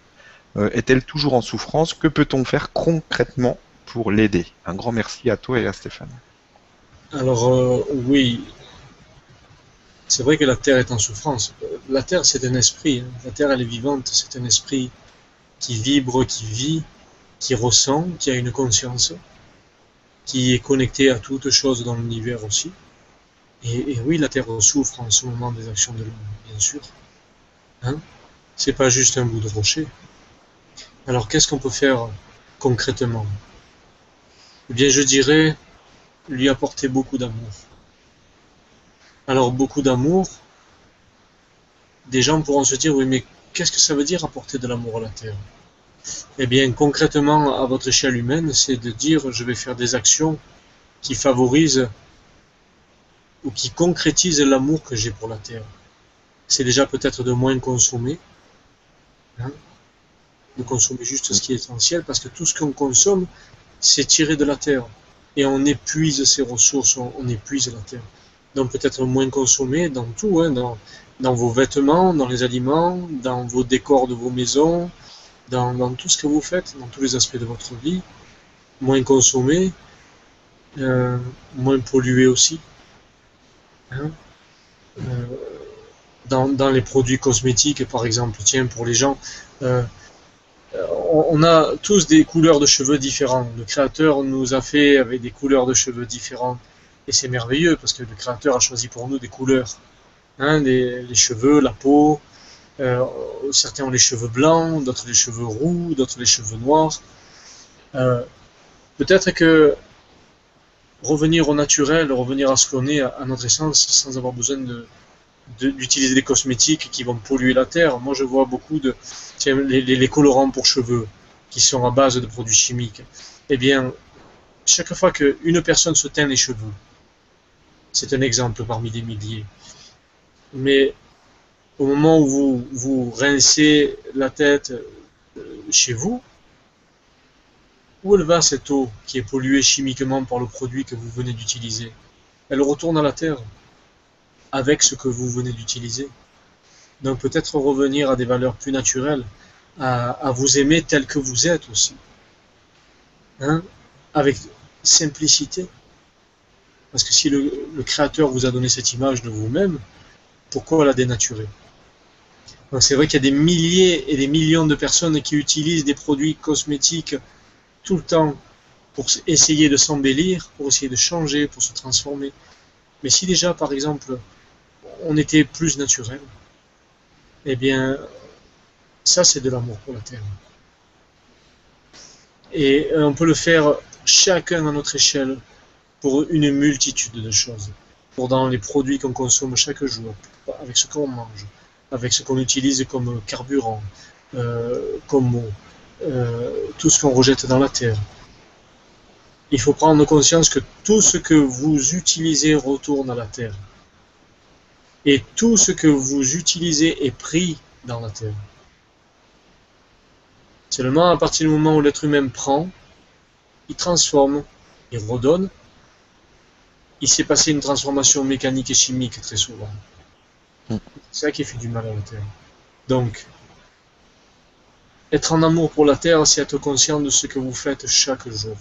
Euh, Est-elle toujours en souffrance? Que peut-on faire concrètement pour l'aider? Un grand merci à toi et à Stéphane. Alors euh, oui, c'est vrai que la Terre est en souffrance. La Terre, c'est un esprit. Hein. La Terre, elle est vivante. C'est un esprit qui vibre, qui vit, qui ressent, qui a une conscience, qui est connecté à toutes choses dans l'univers aussi. Et, oui, la Terre souffre en ce moment des actions de l'homme, bien sûr. Hein c'est pas juste un bout de rocher. Alors qu'est-ce qu'on peut faire concrètement? Eh bien, je dirais lui apporter beaucoup d'amour. Alors beaucoup d'amour, des gens pourront se dire, oui mais qu'est-ce que ça veut dire apporter de l'amour à la Terre? Eh bien concrètement, à votre échelle humaine, c'est de dire, je vais faire des actions qui favorisent ou qui concrétisent l'amour que j'ai pour la Terre. C'est déjà peut-être de moins consommer, hein, de consommer juste ce qui est essentiel, parce que tout ce qu'on consomme, c'est tiré de la Terre et on épuise ses ressources, on, épuise la terre. Donc peut-être moins consommer dans tout, hein, dans, vos vêtements, dans les aliments, dans vos décors de vos maisons, dans, tout ce que vous faites, dans tous les aspects de votre vie. Moins consommer, euh, moins polluer aussi. Hein. Euh, dans, dans, les produits cosmétiques, par exemple, tiens, pour les gens, euh, on a tous des couleurs de cheveux différents. Le créateur nous a fait avec des couleurs de cheveux différentes. Et c'est merveilleux parce que le créateur a choisi pour nous des couleurs. Hein, les, cheveux, la peau. Euh, certains ont les cheveux blancs, d'autres les cheveux roux, d'autres les cheveux noirs. Euh, peut-être que revenir au naturel, revenir à ce qu'on est, à notre essence, sans avoir besoin de, d'utiliser des cosmétiques qui vont polluer la terre. Moi, je vois beaucoup de les, colorants pour cheveux qui sont à base de produits chimiques. Eh bien, chaque fois qu'une personne se teint les cheveux, c'est un exemple parmi des milliers. Mais au moment où vous, vous rincez la tête euh, chez vous, où elle va cette eau qui est polluée chimiquement par le produit que vous venez d'utiliser? Elle retourne à la terre avec ce que vous venez d'utiliser. Donc peut-être revenir à des valeurs plus naturelles, à, vous aimer tel que vous êtes aussi. Hein, avec simplicité. Parce que si le, Créateur vous a donné cette image de vous-même, pourquoi la dénaturer? C'est vrai qu'il y a des milliers et des millions de personnes qui utilisent des produits cosmétiques tout le temps pour essayer de s'embellir, pour essayer de changer, pour se transformer. Mais si déjà, par exemple, on était plus naturel, eh bien, ça c'est de l'amour pour la Terre. Et on peut le faire chacun à notre échelle pour une multitude de choses. Pour dans les produits qu'on consomme chaque jour, avec ce qu'on mange, avec ce qu'on utilise comme carburant, euh, comme eau, euh, tout ce qu'on rejette dans la terre. Il faut prendre conscience que tout ce que vous utilisez retourne à la terre et tout ce que vous utilisez est pris dans la terre. Seulement à partir du moment où l'être humain prend, il transforme, il redonne, il s'est passé une transformation mécanique et chimique très souvent. Hmm. C'est ça qui fait du mal à la terre. Donc, Être en amour pour la terre, c'est être conscient de ce que vous faites chaque jour.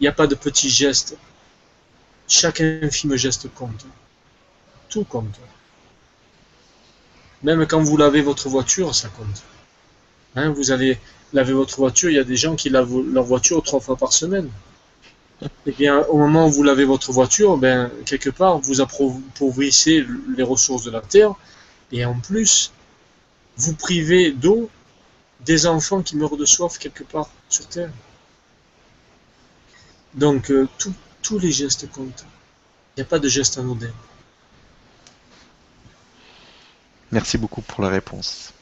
Il n'y a pas de petits gestes. Chaque infime geste compte. Tout compte. Même quand vous lavez votre voiture, ça compte. Hein, vous allez laver votre voiture, il y a des gens qui lavent leur voiture trois fois par semaine. Eh bien, au moment où vous lavez votre voiture, ben, quelque part, vous appauvrissez les ressources de la terre, et en plus, vous privez d'eau des enfants qui meurent de soif quelque part sur terre. Donc, euh, tous les gestes comptent. Il n'y a pas de geste anodin. Merci beaucoup pour la réponse.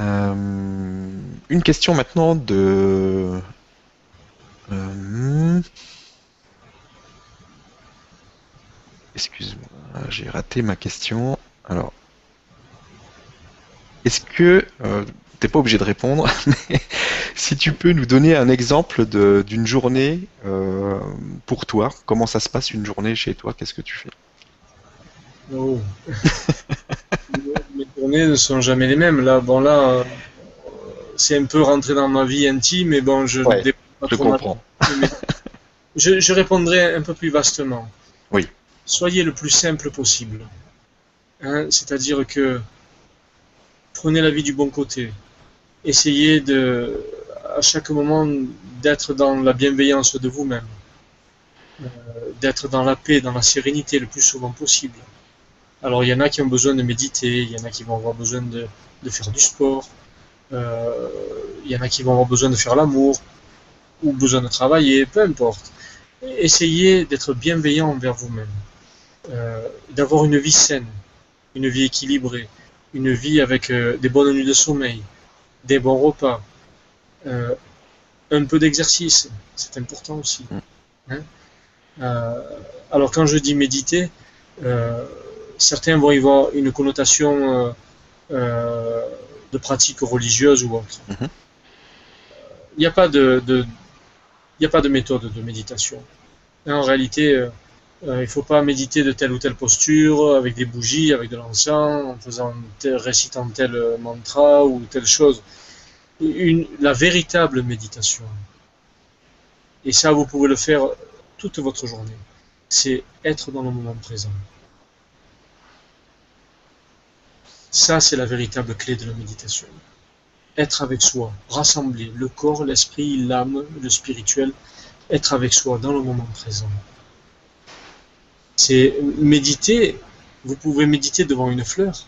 Euh, une question maintenant de... Euh, excuse-moi, j'ai raté ma question. Alors, est-ce que, euh, t'es pas obligé de répondre, mais si tu peux nous donner un exemple d'une journée pour toi, comment ça se passe une journée chez toi, qu'est-ce que tu fais? Oh. Mes journées ne sont jamais les mêmes. Là, bon, là, euh, c'est un peu rentré dans ma vie intime, mais bon, je je comprends. je, répondrai un peu plus vastement. Oui. Soyez le plus simple possible. Hein, c'est-à-dire que prenez la vie du bon côté. Essayez de, à chaque moment d'être dans la bienveillance de vous-même, euh, d'être dans la paix, dans la sérénité le plus souvent possible. Alors il y en a qui ont besoin de méditer, il y en a qui vont avoir besoin de, faire du sport, euh, il y en a qui vont avoir besoin de faire l'amour, ou besoin de travailler, peu importe. Essayez d'être bienveillant envers vous-même, euh, d'avoir une vie saine, une vie équilibrée, une vie avec euh, des bonnes nuits de sommeil, des bons repas, un peu d'exercice, c'est important aussi. Mm. Hein. alors quand je dis méditer, certains vont y voir une connotation euh, euh, de pratique religieuse ou autre. Mhm. Il n'y a pas de, il a pas de méthode de méditation. En réalité, euh, il ne faut pas méditer de telle ou telle posture, avec des bougies, avec de l'encens, en faisant récitant tel mantra ou telle chose. Une, la véritable méditation, et ça vous pouvez le faire toute votre journée, c'est être dans le moment présent. Ça, c'est la véritable clé de la méditation. Être avec soi, rassembler le corps, l'esprit, l'âme, le spirituel, être avec soi dans le moment présent. C'est méditer, vous pouvez méditer devant une fleur.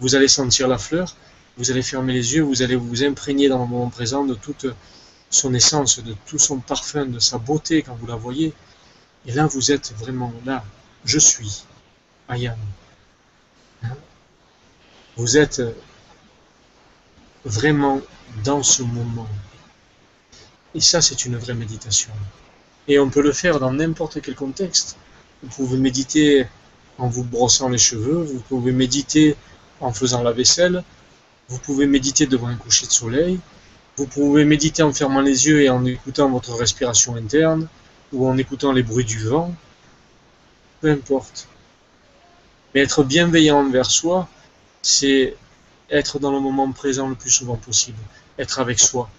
Vous allez sentir la fleur, vous allez fermer les yeux, vous allez vous imprégner dans le moment présent de toute son essence, de tout son parfum, de sa beauté quand vous la voyez. Et là, vous êtes vraiment là. Je suis. I. Vous êtes vraiment dans ce moment. Et ça, c'est une vraie méditation. Et on peut le faire dans n'importe quel contexte. Vous pouvez méditer en vous brossant les cheveux, vous pouvez méditer en faisant la vaisselle, vous pouvez méditer devant un coucher de soleil, vous pouvez méditer en fermant les yeux et en écoutant votre respiration interne, ou en écoutant les bruits du vent, peu importe. Mais être bienveillant envers soi, c'est être dans le moment présent le plus souvent possible, être avec soi.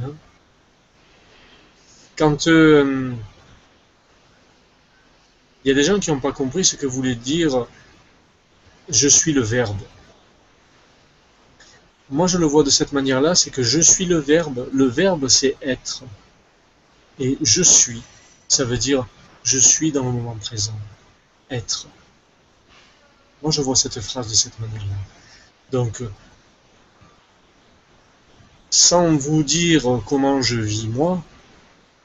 Hein? Quand euh, il y a des gens qui n'ont pas compris ce que voulait dire je suis le verbe. Moi, je le vois de cette manière-là, c'est que je suis le verbe. Le verbe, c'est être. Et je suis, ça veut dire je suis dans le moment présent. Être. Moi, je vois cette phrase de cette manière-là. Donc, sans vous dire comment je vis moi,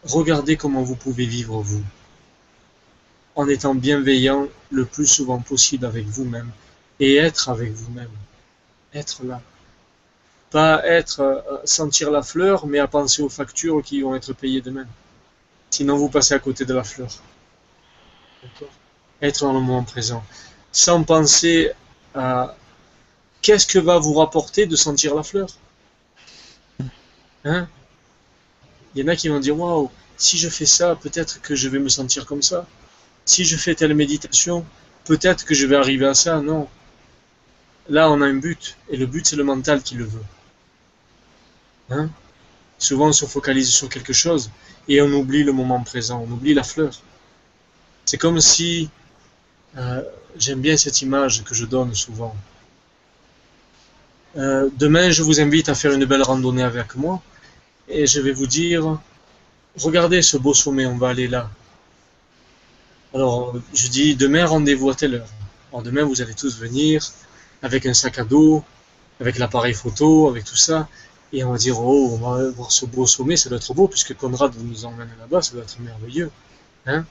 regardez comment vous pouvez vivre vous, en étant bienveillant le plus souvent possible avec vous-même et être avec vous-même, être là. Pas être, euh, sentir la fleur, mais à penser aux factures qui vont être payées demain. Sinon, vous passez à côté de la fleur. Être dans le moment présent sans penser à qu'est-ce que va vous rapporter de sentir la fleur. Hein? Il y en a qui vont dire waouh, si je fais ça, peut-être que je vais me sentir comme ça. Si je fais telle méditation, peut-être que je vais arriver à ça. Non. là, on a un but, et le but, c'est le mental qui le veut. Hein? Souvent, on se focalise sur quelque chose, et on oublie le moment présent, on oublie la fleur. C'est comme si, euh, j'aime bien cette image que je donne souvent. Euh, demain, je vous invite à faire une belle randonnée avec moi, et je vais vous dire, regardez ce beau sommet, on va aller là. Alors, je dis, demain, rendez-vous à telle heure. Alors, demain, vous allez tous venir avec un sac à dos, avec l'appareil photo, avec tout ça. Et on va dire, oh, on va voir ce beau sommet, ça doit être beau, puisque Conrad nous emmène là-bas, ça doit être merveilleux. Hein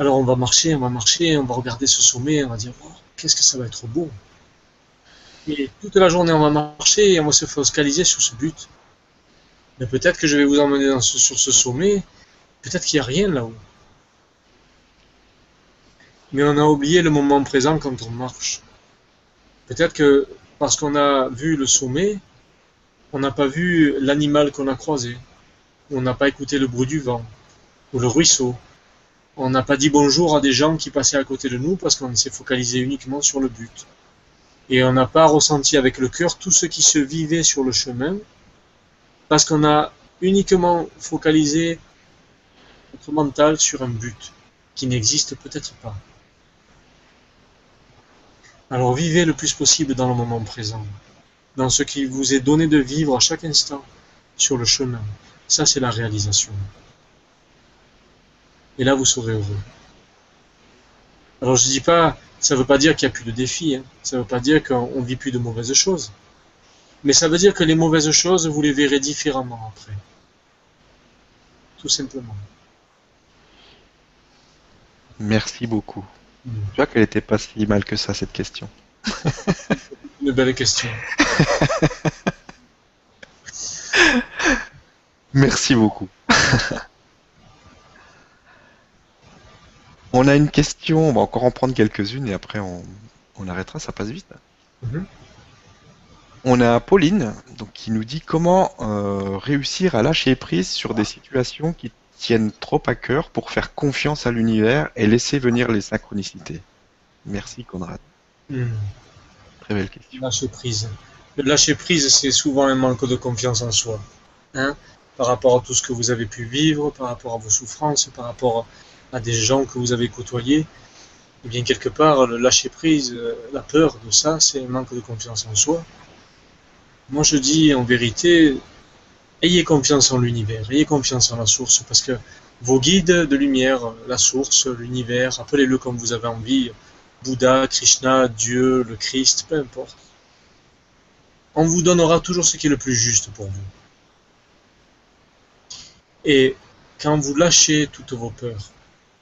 Alors, on va marcher, on va marcher, on va regarder ce sommet, on va dire, oh, qu'est-ce que ça va être beau. Et toute la journée, on va marcher et on va se focaliser sur ce but. Mais peut-être que je vais vous emmener sur ce sommet, peut-être qu'il n'y a rien là-haut. Mais on a oublié le moment présent quand on marche. Peut-être que parce qu'on a vu le sommet, on n'a pas vu l'animal qu'on a croisé, on n'a pas écouté le bruit du vent, ou le ruisseau. On n'a pas dit bonjour à des gens qui passaient à côté de nous parce qu'on s'est focalisé uniquement sur le but. Et on n'a pas ressenti avec le cœur tout ce qui se vivait sur le chemin parce qu'on a uniquement focalisé notre mental sur un but qui n'existe peut-être pas. Alors vivez le plus possible dans le moment présent, dans ce qui vous est donné de vivre à chaque instant sur le chemin. Ça, c'est la réalisation. Et là, vous serez heureux. Alors je ne dis pas, ça ne veut pas dire qu'il n'y a plus de défis, hein. ça ne veut pas dire qu'on ne vit plus de mauvaises choses. Mais ça veut dire que les mauvaises choses, vous les verrez différemment après. Tout simplement. Merci beaucoup. Mm. Tu vois qu'elle n'était pas si mal que ça, cette question. Une belle question. Merci beaucoup. on a une question, on va encore en prendre quelques-unes et après on, arrêtera, ça passe vite. Mm-hmm. On a Pauline donc, qui nous dit comment euh, réussir à lâcher prise sur des situations qui tiennent trop à cœur pour faire confiance à l'univers et laisser venir les synchronicités. Merci Conrad. Hmm. Très belle question. Lâcher prise. Le lâcher prise, c'est souvent un manque de confiance en soi. Hein par rapport à tout ce que vous avez pu vivre, par rapport à vos souffrances, par rapport à des gens que vous avez côtoyés. Eh bien quelque part, le lâcher prise, euh, la peur de ça, c'est un manque de confiance en soi. Moi, je dis en vérité, ayez confiance en l'univers, ayez confiance en la source, parce que vos guides de lumière, la source, l'univers, appelez-le comme vous avez envie, Bouddha, Krishna, Dieu, le Christ, peu importe. On vous donnera toujours ce qui est le plus juste pour vous. Et quand vous lâchez toutes vos peurs,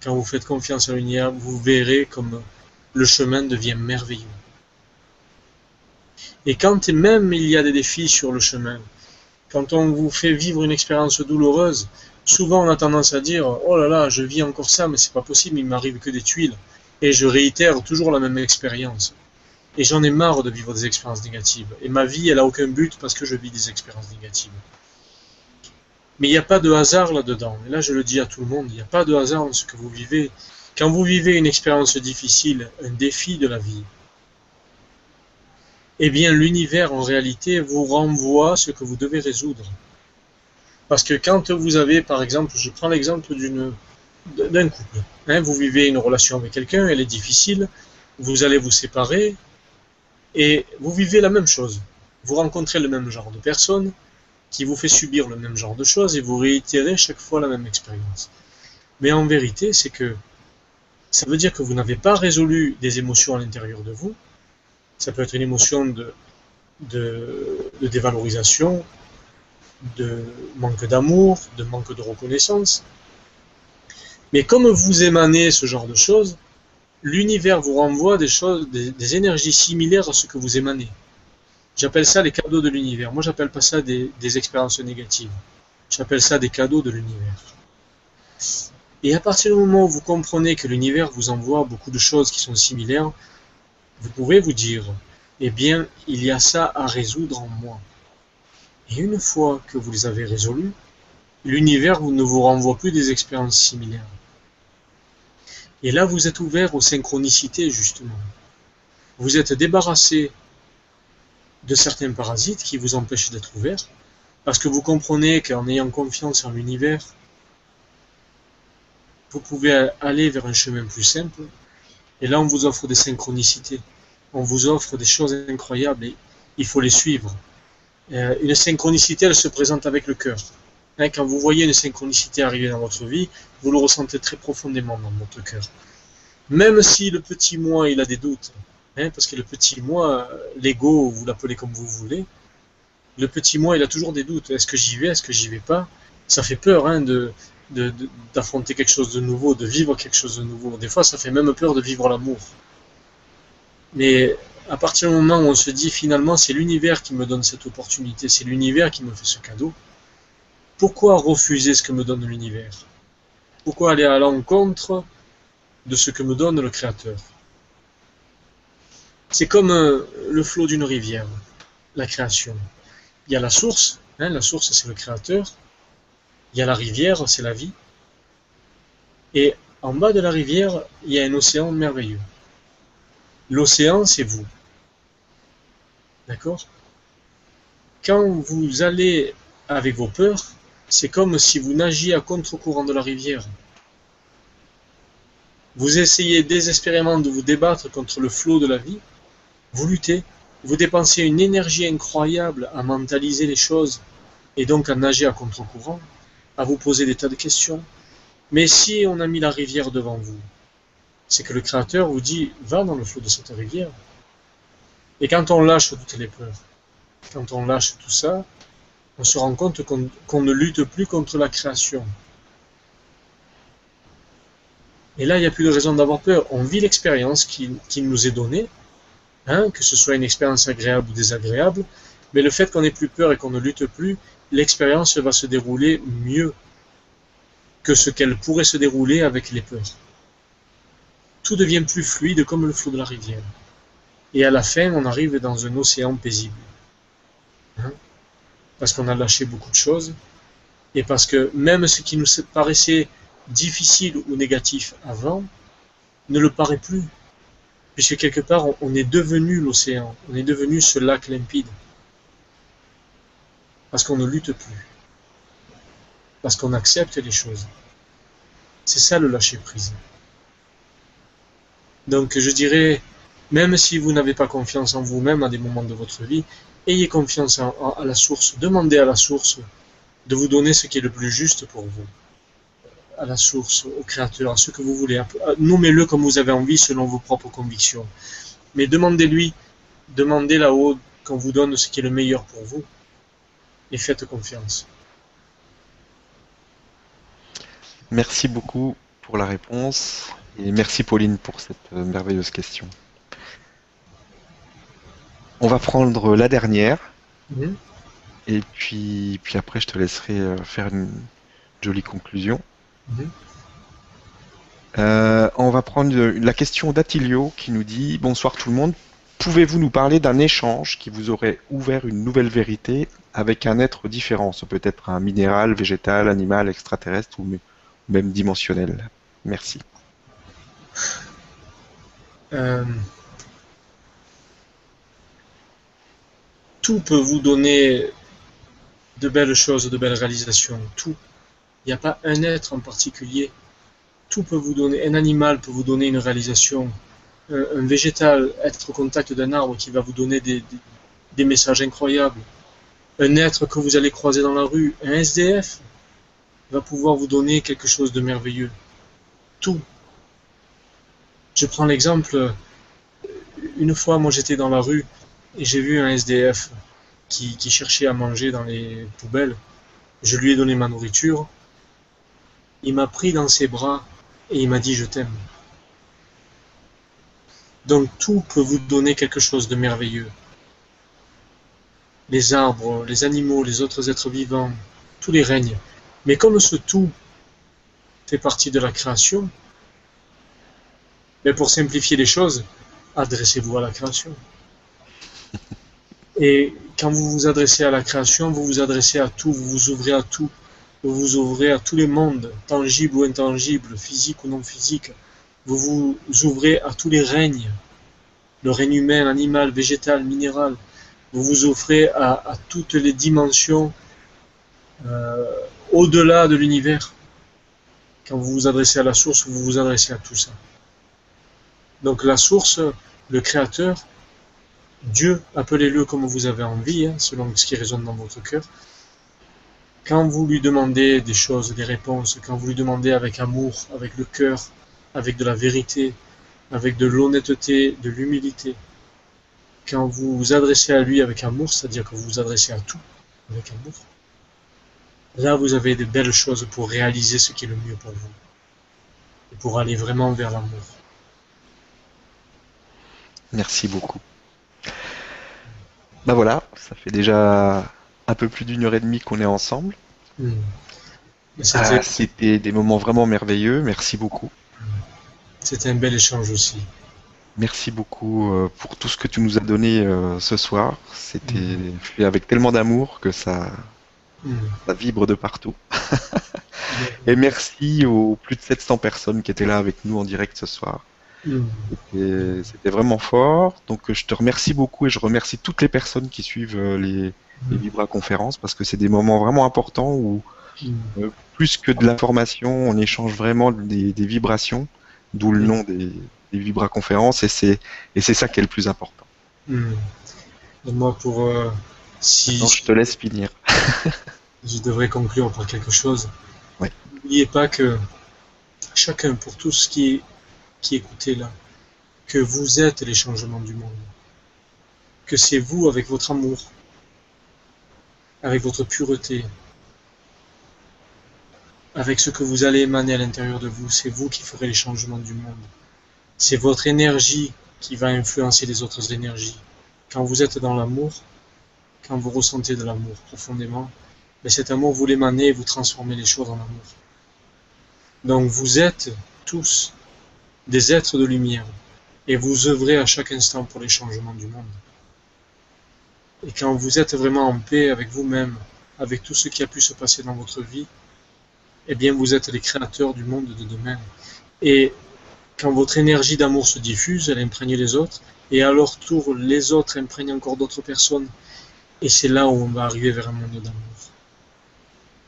quand vous faites confiance à l'univers, vous verrez comme le chemin devient merveilleux. Et quand même il y a des défis sur le chemin, quand on vous fait vivre une expérience douloureuse, souvent on a tendance à dire Oh là là, je vis encore ça, mais c'est pas possible, il m'arrive que des tuiles. Et je réitère toujours la même expérience. Et j'en ai marre de vivre des expériences négatives. Et ma vie, elle a aucun but parce que je vis des expériences négatives. Mais il n'y a pas de hasard là-dedans. Et là, je le dis à tout le monde, il n'y a pas de hasard dans ce que vous vivez. Quand vous vivez une expérience difficile, un défi de la vie, eh bien l'univers en réalité vous renvoie ce que vous devez résoudre. Parce que quand vous avez, par exemple, je prends l'exemple d'une d'un couple, hein, vous vivez une relation avec quelqu'un, elle est difficile, vous allez vous séparer, et vous vivez la même chose. Vous rencontrez le même genre de personne qui vous fait subir le même genre de choses et vous réitérez chaque fois la même expérience. Mais en vérité, c'est que ça veut dire que vous n'avez pas résolu des émotions à l'intérieur de vous, ça peut être une émotion de, dévalorisation, de manque d'amour, de manque de reconnaissance. Mais comme vous émanez ce genre de choses, l'univers vous renvoie des choses, des, énergies similaires à ce que vous émanez. J'appelle ça les cadeaux de l'univers. Moi, j'appelle pas ça des, expériences négatives. J'appelle ça des cadeaux de l'univers. Et à partir du moment où vous comprenez que l'univers vous envoie beaucoup de choses qui sont similaires, vous pouvez vous dire, eh bien, il y a ça à résoudre en moi. Et une fois que vous les avez résolus, l'univers ne vous renvoie plus des expériences similaires. Et là, vous êtes ouvert aux synchronicités, justement. Vous êtes débarrassé de certains parasites qui vous empêchent d'être ouvert, parce que vous comprenez qu'en ayant confiance en l'univers, vous pouvez aller vers un chemin plus simple, et là on vous offre des synchronicités, on vous offre des choses incroyables, et il faut les suivre. Euh, une synchronicité, elle se présente avec le cœur. Hein, quand vous voyez une synchronicité arriver dans votre vie, vous le ressentez très profondément dans votre cœur. Même si le petit moi, il a des doutes, hein, parce que le petit moi, l'ego, vous l'appelez comme vous voulez, le petit moi, il a toujours des doutes. Est-ce que j'y vais, est-ce que j'y vais pas? Ça fait peur hein, de, d'affronter quelque chose de nouveau, de vivre quelque chose de nouveau. Des fois, ça fait même peur de vivre l'amour. Mais à partir du moment où on se dit finalement, c'est l'univers qui me donne cette opportunité, c'est l'univers qui me fait ce cadeau, pourquoi refuser ce que me donne l'univers? Pourquoi aller à l'encontre de ce que me donne le Créateur? C'est comme euh, le flot d'une rivière, la création. Il y a la source, hein, la source c'est le Créateur. Il y a la rivière, c'est la vie. Et en bas de la rivière, il y a un océan merveilleux. L'océan, c'est vous. D'accord? Quand vous allez avec vos peurs, c'est comme si vous nagiez à contre-courant de la rivière. Vous essayez désespérément de vous débattre contre le flot de la vie. Vous luttez. Vous dépensez une énergie incroyable à mentaliser les choses et donc à nager à contre-courant, à vous poser des tas de questions. Mais si on a mis la rivière devant vous, c'est que le Créateur vous dit va dans le flot de cette rivière. Et quand on lâche toutes les peurs, quand on lâche tout ça, on se rend compte qu'on ne lutte plus contre la création. Et là, il n'y a plus de raison d'avoir peur. On vit l'expérience qui, nous est donnée, hein, que ce soit une expérience agréable ou désagréable, mais le fait qu'on n'ait plus peur et qu'on ne lutte plus, l'expérience va se dérouler mieux que ce qu'elle pourrait se dérouler avec les peurs. Tout devient plus fluide comme le flot de la rivière. Et à la fin, on arrive dans un océan paisible. Hein? Parce qu'on a lâché beaucoup de choses, et parce que même ce qui nous paraissait difficile ou négatif avant, ne le paraît plus, puisque quelque part on est devenu l'océan, on est devenu ce lac limpide, parce qu'on ne lutte plus, parce qu'on accepte les choses. C'est ça le lâcher prise. Donc je dirais, même si vous n'avez pas confiance en vous-même à des moments de votre vie, Ayez confiance à la source. Demandez à la source de vous donner ce qui est le plus juste pour vous. À la source, au créateur, à ce que vous voulez. Nommez-le comme vous avez envie selon vos propres convictions. Mais demandez-lui, demandez là-haut qu'on vous donne ce qui est le meilleur pour vous. Et faites confiance. Merci beaucoup pour la réponse. Et merci Pauline pour cette euh, merveilleuse question. On va prendre la dernière. Mhm. Et puis, puis après, je te laisserai euh, faire une jolie conclusion. Euh, on va prendre la question d'Atilio qui nous dit Bonsoir tout le monde. Pouvez-vous nous parler d'un échange qui vous aurait ouvert une nouvelle vérité avec un être différent Ce peut être un minéral, végétal, animal, extraterrestre ou même dimensionnel? Merci. Euh, tout peut vous donner de belles choses, de belles réalisations. Tout. Il n'y a pas un être en particulier. Tout peut vous donner. Un animal peut vous donner une réalisation. Un, végétal, être au contact d'un arbre qui va vous donner des, des, messages incroyables. Un être que vous allez croiser dans la rue, un SDF, va pouvoir vous donner quelque chose de merveilleux. Tout. Je prends l'exemple, une fois, moi j'étais dans la rue, et j'ai vu un SDF qui, cherchait à manger dans les poubelles. Je lui ai donné ma nourriture. Il m'a pris dans ses bras et il m'a dit je t'aime. Donc tout peut vous donner quelque chose de merveilleux. Les arbres, les animaux, les autres êtres vivants, tous les règnes. Mais comme ce tout fait partie de la création, mais pour simplifier les choses, adressez-vous à la création. Et quand vous vous adressez à la création, vous vous adressez à tout, vous vous ouvrez à tout, vous vous ouvrez à tous les mondes, tangibles ou intangibles, physiques ou non physiques. Vous vous ouvrez à tous les règnes, le règne humain, animal, végétal, minéral. Vous vous offrez à, toutes les dimensions euh, au-delà de l'univers. Quand vous vous adressez à la source, vous vous adressez à tout ça. Donc la source, le créateur, Dieu, appelez-le comme vous avez envie, hein, selon ce qui résonne dans votre cœur. Quand vous lui demandez des choses, des réponses, quand vous lui demandez avec amour, avec le cœur, avec de la vérité, avec de l'honnêteté, de l'humilité, quand vous vous adressez à lui avec amour, c'est-à-dire que vous vous adressez à tout avec amour, là vous avez de belles choses pour réaliser ce qui est le mieux pour vous et pour aller vraiment vers l'amour. Merci beaucoup. Ben voilà, ça fait déjà un peu plus d'une heure et demie qu'on est ensemble. Hmm. Ah, C'était des moments vraiment merveilleux. Merci beaucoup. C'était un bel échange aussi. Merci beaucoup euh, pour tout ce que tu nous as donné euh, ce soir. C'était fait avec tellement d'amour que ça, ça vibre de partout. Et merci aux plus de 700 personnes qui étaient là avec nous en direct ce soir. C'était vraiment fort. Donc je te remercie beaucoup et je remercie toutes les personnes qui suivent euh, les, les Vibra conférences parce que c'est des moments vraiment importants où Hmm. plus que de l'information, on échange vraiment des, des vibrations, d'où le nom des, des Vibra conférences et c'est et c'est ça qui est le plus important. Et moi, pour euh, si je te laisse finir. je devrais conclure par quelque chose. Ouais. N'oubliez pas que chacun, pour tous qui qui écoutez là, que vous êtes les changements du monde. Que c'est vous avec votre amour, avec votre pureté, avec ce que vous allez émaner à l'intérieur de vous, c'est vous qui ferez les changements du monde. C'est votre énergie qui va influencer les autres énergies. Quand vous êtes dans l'amour, quand vous ressentez de l'amour profondément, mais cet amour, vous l'émanez et vous transformez les choses en amour. Donc vous êtes tous des êtres de lumière et vous œuvrez à chaque instant pour les changements du monde. Et quand vous êtes vraiment en paix avec vous-même, avec tout ce qui a pu se passer dans votre vie, eh bien vous êtes les créateurs du monde de demain. Et quand votre énergie d'amour se diffuse, elle imprègne les autres, et à leur tour, les autres imprègnent encore d'autres personnes. Et c'est là où on va arriver vers un monde d'amour.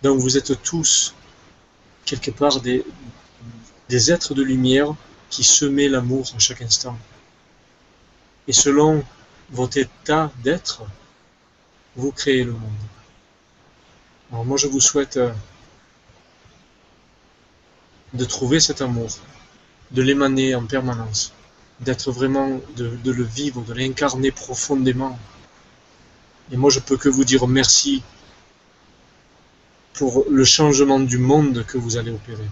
Donc vous êtes tous, quelque part, des, des êtres de lumière qui semaient l'amour à chaque instant. Et selon votre état d'être, vous créez le monde. Alors moi je vous souhaite euh, de trouver cet amour, de l'émaner en permanence, d'être vraiment, de, le vivre, de l'incarner profondément. Et moi je peux que vous dire merci pour le changement du monde que vous allez opérer.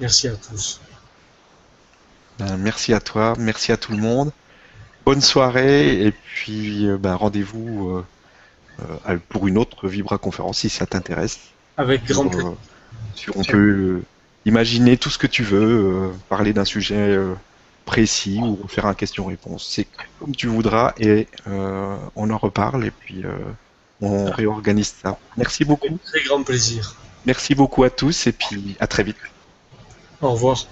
Merci à tous. Ben, merci à toi, merci à tout le monde. Bonne soirée et puis euh, ben, rendez-vous euh, euh, pour une autre Vibra conférence si ça t'intéresse. Avec grand plaisir. sur- on peut imaginer tout ce que tu veux, parler d'un sujet précis ou faire un question-réponse. C'est comme tu voudras et on en reparle et puis on réorganise ça. Merci beaucoup. Avec très grand plaisir. Merci beaucoup à tous et puis à très vite. Au revoir.